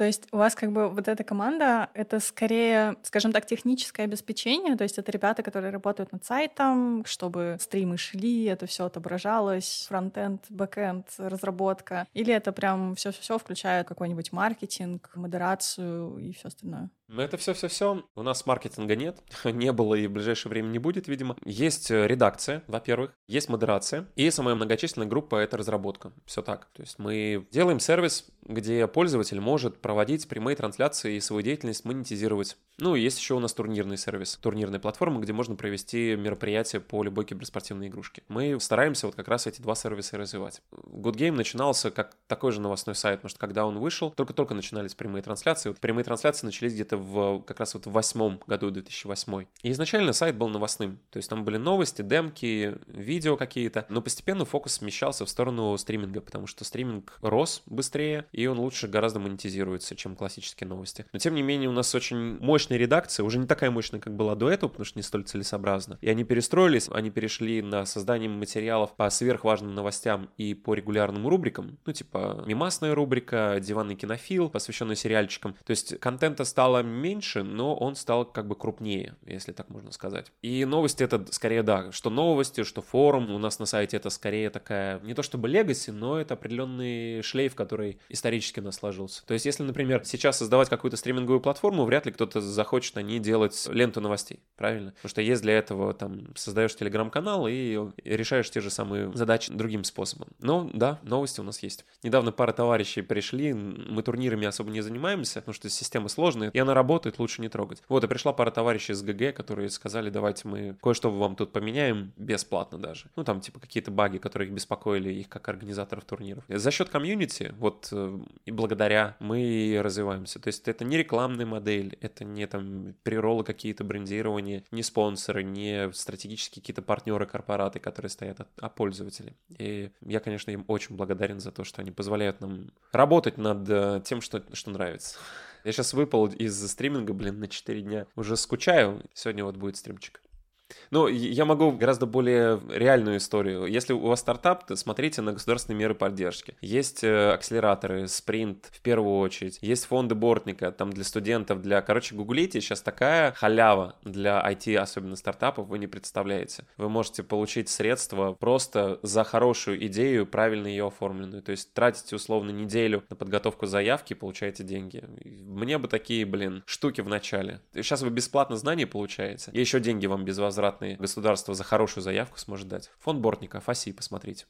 То есть у вас как бы вот эта команда — это скорее, скажем так, техническое обеспечение, то есть это ребята, которые работают над сайтом, чтобы стримы шли, это все отображалось, фронтенд, бэкенд, разработка, или это прям все все включая какой-нибудь маркетинг, модерацию и все остальное? Ну, это все-все-все. У нас маркетинга нет, не было и в ближайшее время не будет, видимо. Есть э, редакция, во-первых, есть модерация, и самая многочисленная группа — это разработка. Все так. То есть мы делаем сервис, где пользователь может проводить прямые трансляции и свою деятельность монетизировать. Ну, есть еще у нас турнирный сервис, турнирная платформа, где можно провести мероприятия по любой киберспортивной игрушке. Мы стараемся вот как раз эти два сервиса развивать. Good Game начинался как такой же новостной сайт, потому что когда он вышел, только-только начинались прямые трансляции. Вот прямые трансляции начались где-то в как раз вот в восьмом году, 2008. И изначально сайт был новостным, то есть там были новости, демки, видео какие-то, но постепенно фокус смещался в сторону стриминга, потому что стриминг рос быстрее, и он лучше гораздо монетизируется, чем классические новости. Но тем не менее у нас очень мощная редакция, уже не такая мощная, как была до этого, потому что не столь целесообразно. И они перестроились, они перешли на создание материалов по сверхважным новостям и по регулярным рубрикам, ну типа мимасная рубрика, диванный кинофил, посвященный сериальчикам. То есть контента стало меньше, но он стал как бы крупнее, если так можно сказать. И новости это скорее, да, что новости, что форум. У нас на сайте это скорее такая, не то чтобы легаси, но это определенный шлейф, который исторически нас сложился. То есть, если, например, сейчас создавать какую-то стриминговую платформу, вряд ли кто-то захочет на ней делать ленту новостей, правильно? Потому что есть для этого, там, создаешь телеграм-канал и решаешь те же самые задачи другим способом. Но, да, новости у нас есть. Недавно пара товарищей пришли, мы турнирами особо не занимаемся, потому что система сложная, и она работает, лучше не трогать. Вот, и пришла пара товарищей из ГГ, которые сказали, давайте мы кое-что вам тут поменяем, бесплатно даже. Ну, там, типа, какие-то баги, которые их беспокоили, их как организаторов турниров. За счет комьюнити, вот, э, и благодаря мы развиваемся. То есть это не рекламная модель, это не там приролы какие-то, брендирование, не спонсоры, не стратегические какие-то партнеры, корпораты, которые стоят, а пользователи. И я, конечно, им очень благодарен за то, что они позволяют нам работать над э, тем, что, что нравится. Я сейчас выпал из стриминга, блин, на 4 дня. Уже скучаю. Сегодня вот будет стримчик. Ну, я могу гораздо более реальную историю. Если у вас стартап, то смотрите на государственные меры поддержки. Есть э, акселераторы, спринт в первую очередь. Есть фонды Бортника, там для студентов, для... Короче, гуглите, сейчас такая халява для IT, особенно стартапов, вы не представляете. Вы можете получить средства просто за хорошую идею, правильно ее оформленную. То есть тратите условно неделю на подготовку заявки и получаете деньги. Мне бы такие, блин, штуки в начале. Сейчас вы бесплатно знания получаете, и еще деньги вам без возвратные государство за хорошую заявку сможет дать. Фонд Бортника, ФАСИ, посмотрите.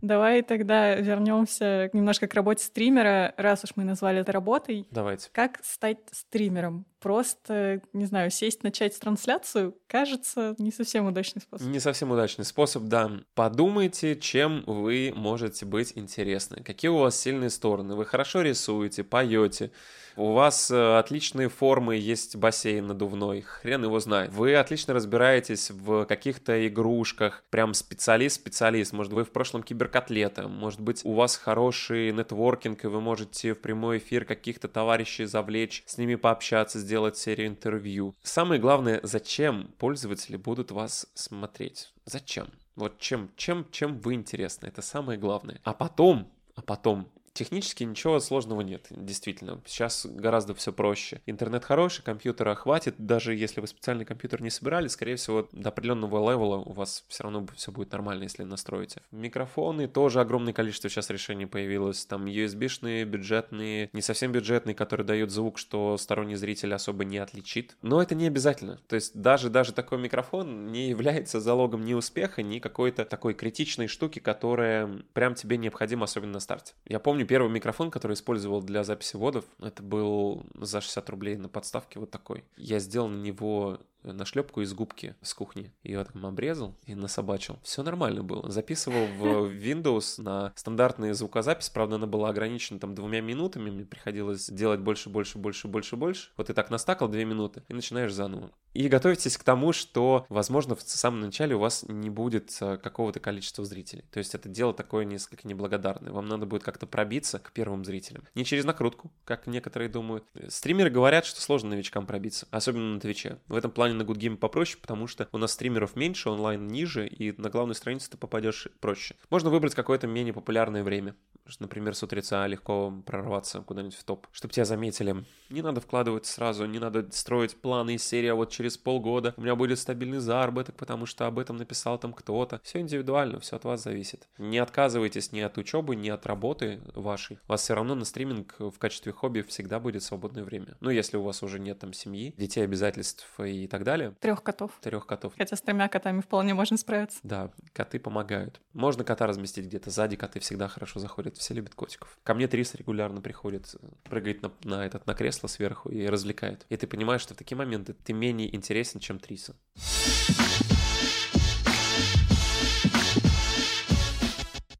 Давай тогда вернемся немножко к работе стримера, раз уж мы назвали это работой. Давайте. Как стать стримером? Просто, не знаю, сесть, начать трансляцию, кажется, не совсем удачный способ. Не совсем удачный способ, да. Подумайте, чем вы можете быть интересны. Какие у вас сильные стороны. Вы хорошо рисуете, поете, у вас э, отличные формы, есть бассейн надувной, хрен его знает. Вы отлично разбираетесь в каких-то игрушках, прям специалист-специалист. Может, вы в прошлом киберкотлета, может быть, у вас хороший нетворкинг, и вы можете в прямой эфир каких-то товарищей завлечь, с ними пообщаться, сделать серию интервью. Самое главное, зачем пользователи будут вас смотреть? Зачем? Вот чем, чем, чем вы интересны, это самое главное. А потом, а потом Технически ничего сложного нет, действительно. Сейчас гораздо все проще. Интернет хороший, компьютера хватит. Даже если вы специальный компьютер не собирали, скорее всего, до определенного левела у вас все равно все будет нормально, если настроите. Микрофоны тоже огромное количество сейчас решений появилось. Там USB-шные, бюджетные, не совсем бюджетные, которые дают звук, что сторонний зритель особо не отличит. Но это не обязательно. То есть даже, даже такой микрофон не является залогом ни успеха, ни какой-то такой критичной штуки, которая прям тебе необходима, особенно на старте. Я помню, помню первый микрофон, который использовал для записи водов. Это был за 60 рублей на подставке вот такой. Я сделал на него нашлепку из губки с кухни. Ее там обрезал и насобачил. Все нормально было. Записывал в Windows на стандартную звукозапись. Правда, она была ограничена там двумя минутами. Мне приходилось делать больше, больше, больше, больше, больше. Вот ты так настакал две минуты и начинаешь заново. И готовитесь к тому, что, возможно, в самом начале у вас не будет э, какого-то количества зрителей. То есть это дело такое несколько неблагодарное. Вам надо будет как-то пробиться к первым зрителям. Не через накрутку, как некоторые думают. Стримеры говорят, что сложно новичкам пробиться, особенно на Твиче. В этом плане на Good Game попроще, потому что у нас стримеров меньше, онлайн ниже, и на главную страницу ты попадешь проще. Можно выбрать какое-то менее популярное время. Например, с утреца легко прорваться куда-нибудь в топ, чтобы тебя заметили. Не надо вкладывать сразу, не надо строить планы из серии, а вот через полгода у меня будет стабильный заработок, потому что об этом написал там кто-то. Все индивидуально, все от вас зависит. Не отказывайтесь ни от учебы, ни от работы вашей. У вас все равно на стриминг в качестве хобби всегда будет свободное время. Ну, если у вас уже нет там семьи, детей, обязательств и так так далее. Трех котов. Трех котов. Хотя с тремя котами вполне можно справиться. Да, коты помогают. Можно кота разместить где-то сзади, коты всегда хорошо заходят, все любят котиков. Ко мне Трис регулярно приходит, прыгает на, на этот, на кресло сверху и развлекает. И ты понимаешь, что в такие моменты ты менее интересен, чем Триса.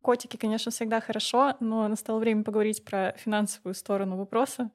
Котики, конечно, всегда хорошо, но настало время поговорить про финансовую сторону вопроса.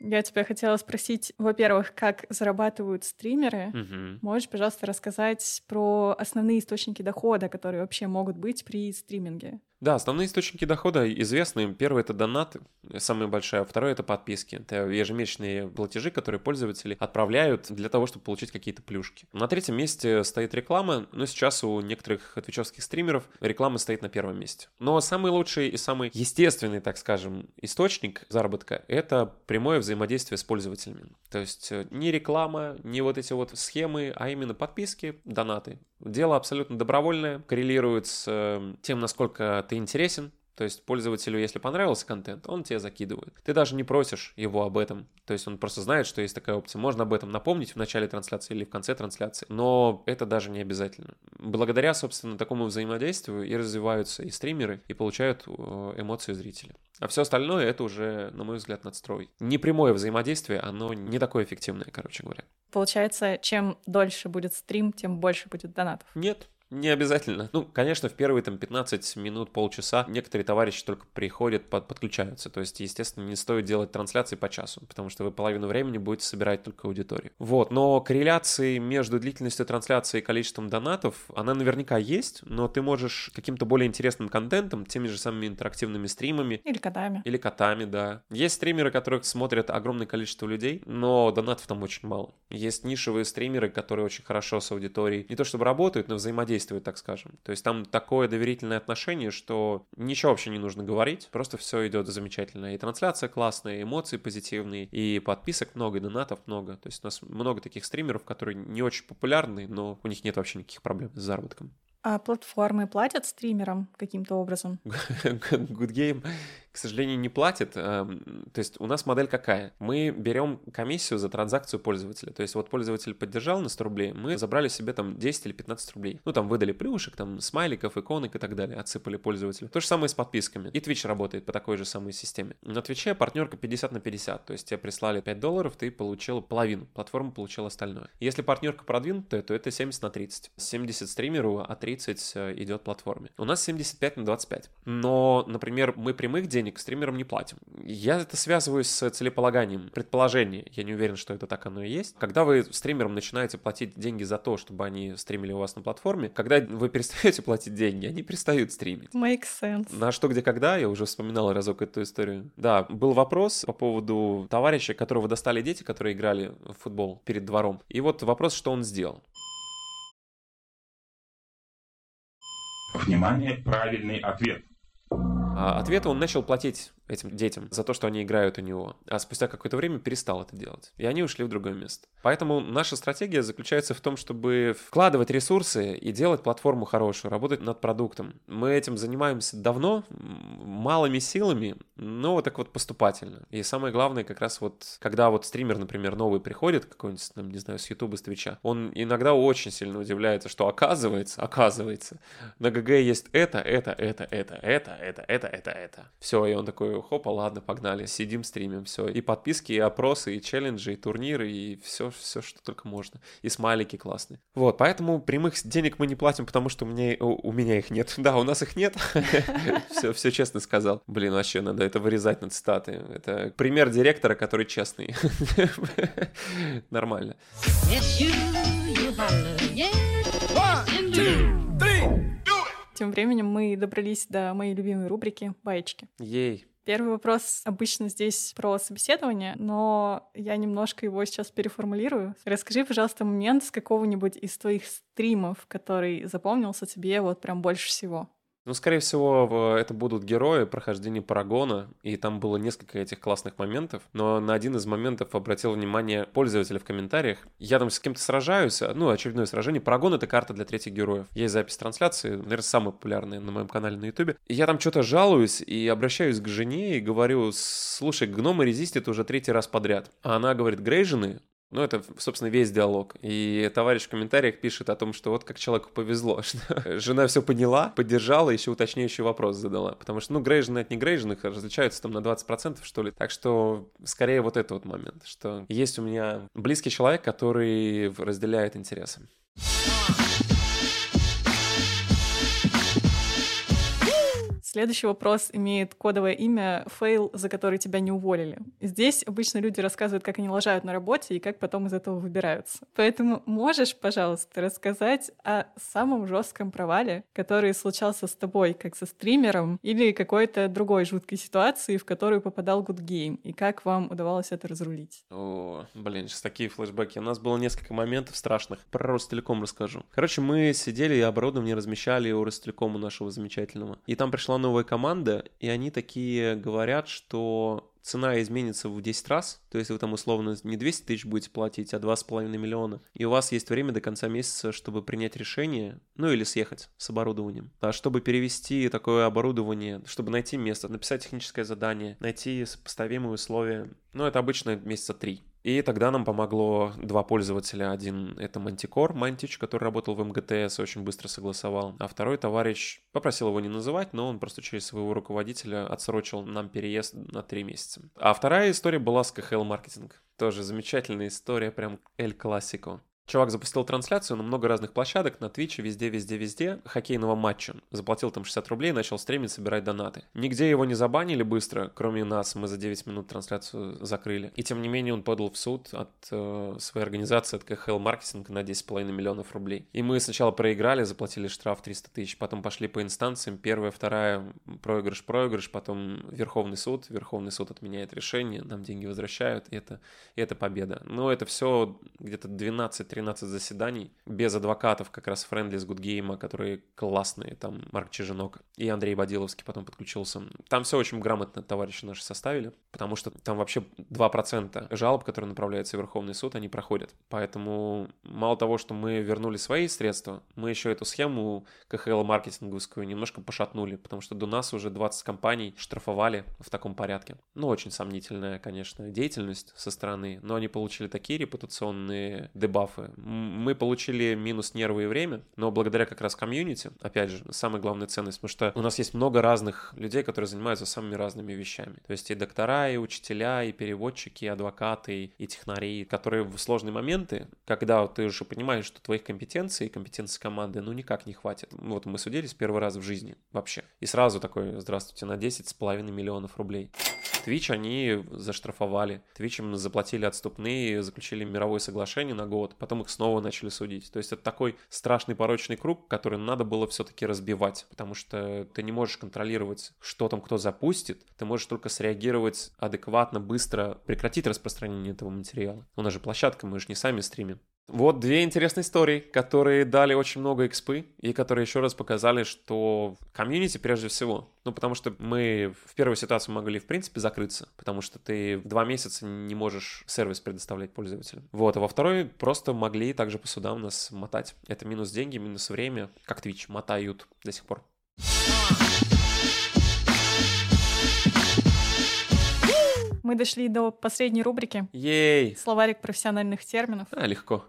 Я тебя хотела спросить, во-первых, как зарабатывают стримеры. Мгм. Можешь, пожалуйста, рассказать про основные источники дохода, которые вообще могут быть при стриминге? Да, основные источники дохода известны. Первый это донаты, самая большая. Второй это подписки. Это ежемесячные платежи, которые пользователи отправляют для того, чтобы получить какие-то плюшки. На третьем месте стоит реклама, но сейчас у некоторых твичевских стримеров реклама стоит на первом месте. Но самый лучший и самый естественный, так скажем, источник заработка — это прямое взаимодействие с пользователями. То есть э, не реклама, не вот эти вот схемы, а именно подписки, донаты. Дело абсолютно добровольное, коррелирует с э, тем, насколько ты интересен. То есть пользователю, если понравился контент, он тебе закидывает. Ты даже не просишь его об этом. То есть он просто знает, что есть такая опция. Можно об этом напомнить в начале трансляции или в конце трансляции. Но это даже не обязательно. Благодаря, собственно, такому взаимодействию и развиваются и стримеры, и получают э, эмоции зрители. А все остальное это уже, на мой взгляд, надстрой. Непрямое взаимодействие, оно не такое эффективное, короче говоря. Получается, чем дольше будет стрим, тем больше будет донатов. Нет, не обязательно. Ну, конечно, в первые там 15 минут, полчаса некоторые товарищи только приходят, под, подключаются. То есть, естественно, не стоит делать трансляции по часу, потому что вы половину времени будете собирать только аудиторию. Вот, но корреляции между длительностью трансляции и количеством донатов, она наверняка есть, но ты можешь каким-то более интересным контентом, теми же самыми интерактивными стримами, Или котами. или котами, да. Есть стримеры, которых смотрят огромное количество людей, но донатов там очень мало. Есть нишевые стримеры, которые очень хорошо с аудиторией не то чтобы работают, но взаимодействуют, так скажем. То есть там такое доверительное отношение, что ничего вообще не нужно говорить, просто все идет замечательно. И трансляция классная, и эмоции позитивные, и подписок много, и донатов много. То есть у нас много таких стримеров, которые не очень популярны, но у них нет вообще никаких проблем с заработком. А платформы платят стримерам каким-то образом? Good Game, к сожалению, не платит. Эм, То есть у нас модель какая? Мы берем комиссию за транзакцию пользователя. То есть вот пользователь поддержал на 100 рублей, мы забрали себе там 10 или 15 рублей. Ну там выдали плюшек, там смайликов, иконок и так далее, отсыпали пользователю. То же самое с подписками. И Twitch работает по такой же самой системе. На Twitch партнерка 50 на 50. То есть тебе прислали 5 долларов, ты получил половину, платформа получила остальное. Если партнерка продвинутая, то это 70 на 30. 70 стримеру, а 30 э, идет платформе. У нас 75 на 25. Но, например, мы прямых денег стримерам не платим. Я это связываю с целеполаганием, предположение. Я не уверен, что это так оно и есть. Когда вы стримерам начинаете платить деньги за то, чтобы они стримили у вас на платформе, когда вы перестаете платить деньги, они перестают стримить. Makes sense. На что, где, когда, я уже вспоминал разок эту историю. Да, был вопрос по поводу товарища, которого достали дети, которые играли в футбол перед двором. И вот вопрос, что он сделал. Внимание, правильный ответ. А ответа он начал платить этим детям за то, что они играют у него, а спустя какое-то время перестал это делать. И они ушли в другое место. Поэтому наша стратегия заключается в том, чтобы вкладывать ресурсы и делать платформу хорошую, работать над продуктом. Мы этим занимаемся давно, малыми силами, но вот так вот поступательно. И самое главное, как раз вот, когда вот стример, например, новый приходит, какой-нибудь, там, не знаю, с Ютуба, с Твича, он иногда очень сильно удивляется, что оказывается, оказывается, на ГГ есть это, это, это, это, это, это, это, это, это. Все, и он такой, хопа, ладно, погнали, сидим, стримим, все. И подписки, и опросы, и челленджи, и турниры, и все, все, что только можно. И смайлики классные. Вот, поэтому прямых денег мы не платим, потому что у меня, у, у меня их нет. Да, у нас их нет. Все, все честно сказал. Блин, вообще надо это вырезать на цитаты. Это пример директора, который честный. Нормально. Тем временем мы добрались до моей любимой рубрики «Баечки». Ей. Первый вопрос обычно здесь про собеседование, но я немножко его сейчас переформулирую. Расскажи, пожалуйста, момент с какого-нибудь из твоих стримов, который запомнился тебе вот прям больше всего. Ну, скорее всего, это будут герои прохождения Парагона, и там было несколько этих классных моментов, но на один из моментов обратил внимание пользователя в комментариях. Я там с кем-то сражаюсь, ну, очередное сражение. Парагон — это карта для третьих героев. Есть запись трансляции, наверное, самая популярная на моем канале на Ютубе. И я там что-то жалуюсь и обращаюсь к жене и говорю, слушай, гномы резистят уже третий раз подряд. А она говорит, грейжены Ну, это, собственно, весь диалог. И товарищ в комментариях пишет о том, что вот как человеку повезло, что жена все поняла, поддержала, еще уточняющий вопрос задала. Потому что, ну, грейжены от негрейженных различаются там на 20%, что ли. Так что, скорее, вот это вот момент, что есть у меня близкий человек, который разделяет интересы. Следующий вопрос имеет кодовое имя «фейл, за который тебя не уволили». Здесь обычно люди рассказывают, как они лажают на работе и как потом из этого выбираются. Поэтому можешь, пожалуйста, рассказать о самом жестком провале, который случался с тобой, как со стримером, или какой-то другой жуткой ситуации, в которую попадал Good Game, и как вам удавалось это разрулить? О, блин, сейчас такие флешбеки. У нас было несколько моментов страшных. Про Ростелеком расскажу. Короче, мы сидели и оборудование размещали у Ростелекома нашего замечательного. И там пришла новая команда, и они такие говорят, что цена изменится в 10 раз, то есть вы там условно не 200 тысяч будете платить, а 2,5 миллиона, и у вас есть время до конца месяца, чтобы принять решение, ну или съехать с оборудованием. А чтобы перевести такое оборудование, чтобы найти место, написать техническое задание, найти сопоставимые условия, ну это обычно месяца три. И тогда нам помогло два пользователя. Один — это Мантикор, Мантич, который работал в МГТС, очень быстро согласовал. А второй товарищ попросил его не называть, но он просто через своего руководителя отсрочил нам переезд на три месяца. А вторая история была с КХЛ Маркетинг. Тоже замечательная история, прям эль классико. Чувак запустил трансляцию на много разных площадок, на Твиче, везде, везде, везде, хоккейного матча. Заплатил там 60 рублей, начал стримить, собирать донаты. Нигде его не забанили быстро, кроме нас, мы за 9 минут трансляцию закрыли. И тем не менее он подал в суд от э, своей организации, от КХЛ Маркетинг на 10,5 миллионов рублей. И мы сначала проиграли, заплатили штраф 300 тысяч, потом пошли по инстанциям, первая, вторая, проигрыш, проигрыш, потом Верховный суд, Верховный суд отменяет решение, нам деньги возвращают, и это, и это победа. Но это все где-то 12-13 13 заседаний без адвокатов, как раз Френдли с Гудгейма, которые классные, там Марк Чижинок и Андрей Бодиловский потом подключился. Там все очень грамотно товарищи наши составили, потому что там вообще 2% жалоб, которые направляются в Верховный суд, они проходят. Поэтому мало того, что мы вернули свои средства, мы еще эту схему КХЛ маркетинговскую немножко пошатнули, потому что до нас уже 20 компаний штрафовали в таком порядке. Ну, очень сомнительная, конечно, деятельность со стороны, но они получили такие репутационные дебафы, мы получили минус нервы и время, но благодаря как раз комьюнити, опять же, самая главная ценность, потому что у нас есть много разных людей, которые занимаются самыми разными вещами. То есть и доктора, и учителя, и переводчики, и адвокаты, и технари, которые в сложные моменты, когда ты уже понимаешь, что твоих компетенций и компетенций команды, ну, никак не хватит. Вот мы судились первый раз в жизни вообще. И сразу такой, здравствуйте, на 10 с половиной миллионов рублей. Twitch они заштрафовали. Twitch им заплатили отступные, заключили мировое соглашение на год, потом их снова начали судить. То есть это такой страшный порочный круг, который надо было все-таки разбивать, потому что ты не можешь контролировать, что там кто запустит, ты можешь только среагировать адекватно, быстро, прекратить распространение этого материала. У нас же площадка, мы же не сами стримим. Вот две интересные истории, которые дали очень много экспы и которые еще раз показали, что комьюнити прежде всего. Ну, потому что мы в первой ситуации могли, в принципе, закрыться, потому что ты два месяца не можешь сервис предоставлять пользователям. Вот, а во второй просто могли также по судам нас мотать. Это минус деньги, минус время, как Twitch, мотают до сих пор. Мы дошли до последней рубрики. Ей! Словарик профессиональных терминов. А, легко.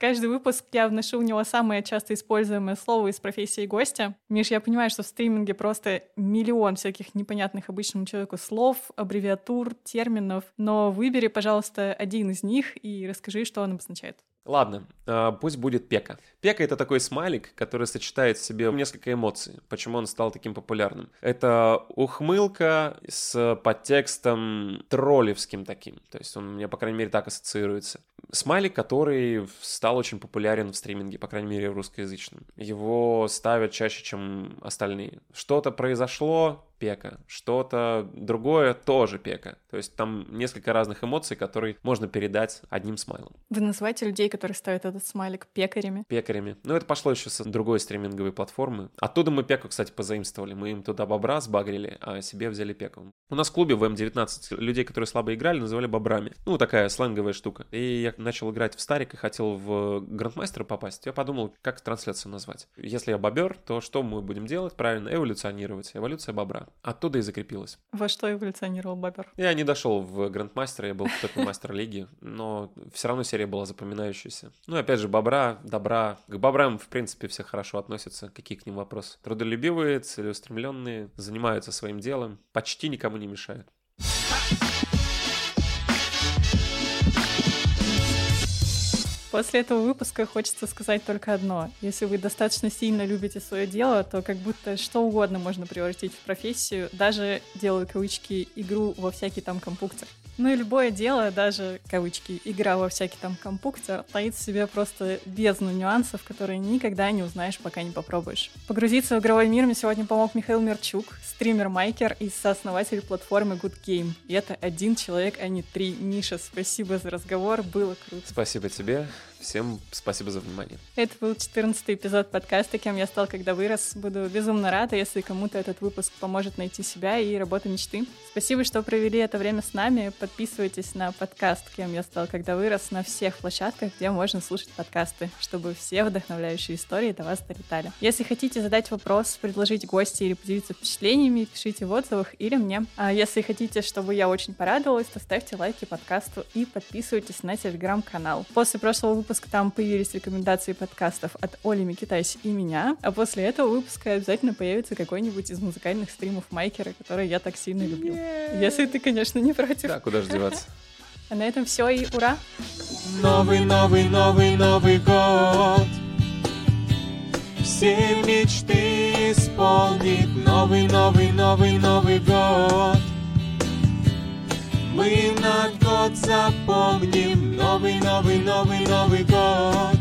Каждый выпуск я вношу в него самое часто используемое слово из профессии гостя. Миш, я понимаю, что в стриминге просто миллион всяких непонятных обычному человеку слов, аббревиатур, терминов, но выбери, пожалуйста, один из них и расскажи, что он обозначает. Ладно, а, пусть будет пека. Пека — это такой смайлик, который сочетает в себе несколько эмоций. Почему он стал таким популярным? Это ухмылка с подтекстом троллевским таким. То есть он мне, по крайней мере, так ассоциируется. Смайлик, который стал очень популярен в стриминге, по крайней мере, в русскоязычном. Его ставят чаще, чем остальные. Что-то произошло, пека, что-то другое тоже пека. То есть там несколько разных эмоций, которые можно передать одним смайлом. Вы называете людей, которые ставят этот смайлик пекарями? Пекарями. Ну, это пошло еще с другой стриминговой платформы. Оттуда мы пеку, кстати, позаимствовали. Мы им туда бобра сбагрили, а себе взяли пеку. У нас в клубе в М19 людей, которые слабо играли, называли бобрами. Ну, такая сленговая штука. И я начал играть в Старик и хотел в Грандмастера попасть. Я подумал, как трансляцию назвать. Если я бобер, то что мы будем делать? Правильно, эволюционировать. Эволюция бобра. оттуда и закрепилось. Во что эволюционировал Бобер? Я не дошел в Грандмастера, я был только мастер лиги, но все равно серия была запоминающаяся. Ну опять же, бобра, добра. К бобрам, в принципе, все хорошо относятся. Какие к ним вопросы? Трудолюбивые, целеустремленные, занимаются своим делом, почти никому не мешают. После этого выпуска хочется сказать только одно. Если вы достаточно сильно любите свое дело, то как будто что угодно можно превратить в профессию, даже, делаю кавычки, игру во всякий там компьютер. Ну и любое дело, даже, кавычки, игра во всякий там компьютер, таит в себе просто бездну нюансов, которые никогда не узнаешь, пока не попробуешь. Погрузиться в игровой мир мне сегодня помог Михаил Мерчук, стример-майкер и сооснователь платформы Good Game. И это один человек, а не три. Миша, спасибо за разговор, было круто. Спасибо тебе. Всем спасибо за внимание. Это был 14 эпизод подкаста «Кем я стал, когда вырос». Буду безумно рада, если кому-то этот выпуск поможет найти себя и работу мечты. Спасибо, что провели это время с нами. Подписывайтесь на подкаст «Кем я стал, когда вырос» на всех площадках, где можно слушать подкасты, чтобы все вдохновляющие истории до вас долетали. Если хотите задать вопрос, предложить гости или поделиться впечатлениями, пишите в отзывах или мне. А если хотите, чтобы я очень порадовалась, то ставьте лайки подкасту и подписывайтесь на телеграм-канал. После прошлого выпуска выпуск там появились рекомендации подкастов от Оли Микитась и меня, а после этого выпуска обязательно появится какой-нибудь из музыкальных стримов Майкера, который я так сильно люблю. Если ты, конечно, не против. Да, куда же деваться. А на этом все и ура! Новый, новый, новый, новый год Все мечты исполнит Новый, новый, новый, новый год мы на год запомним Новый, новый, новый, новый год.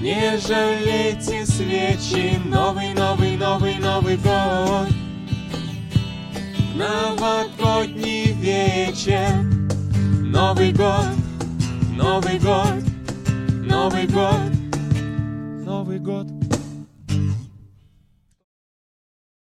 Не жалейте свечи Новый, новый, новый, новый год. Новогодний вечер. Новый год, Новый год, Новый год, Новый год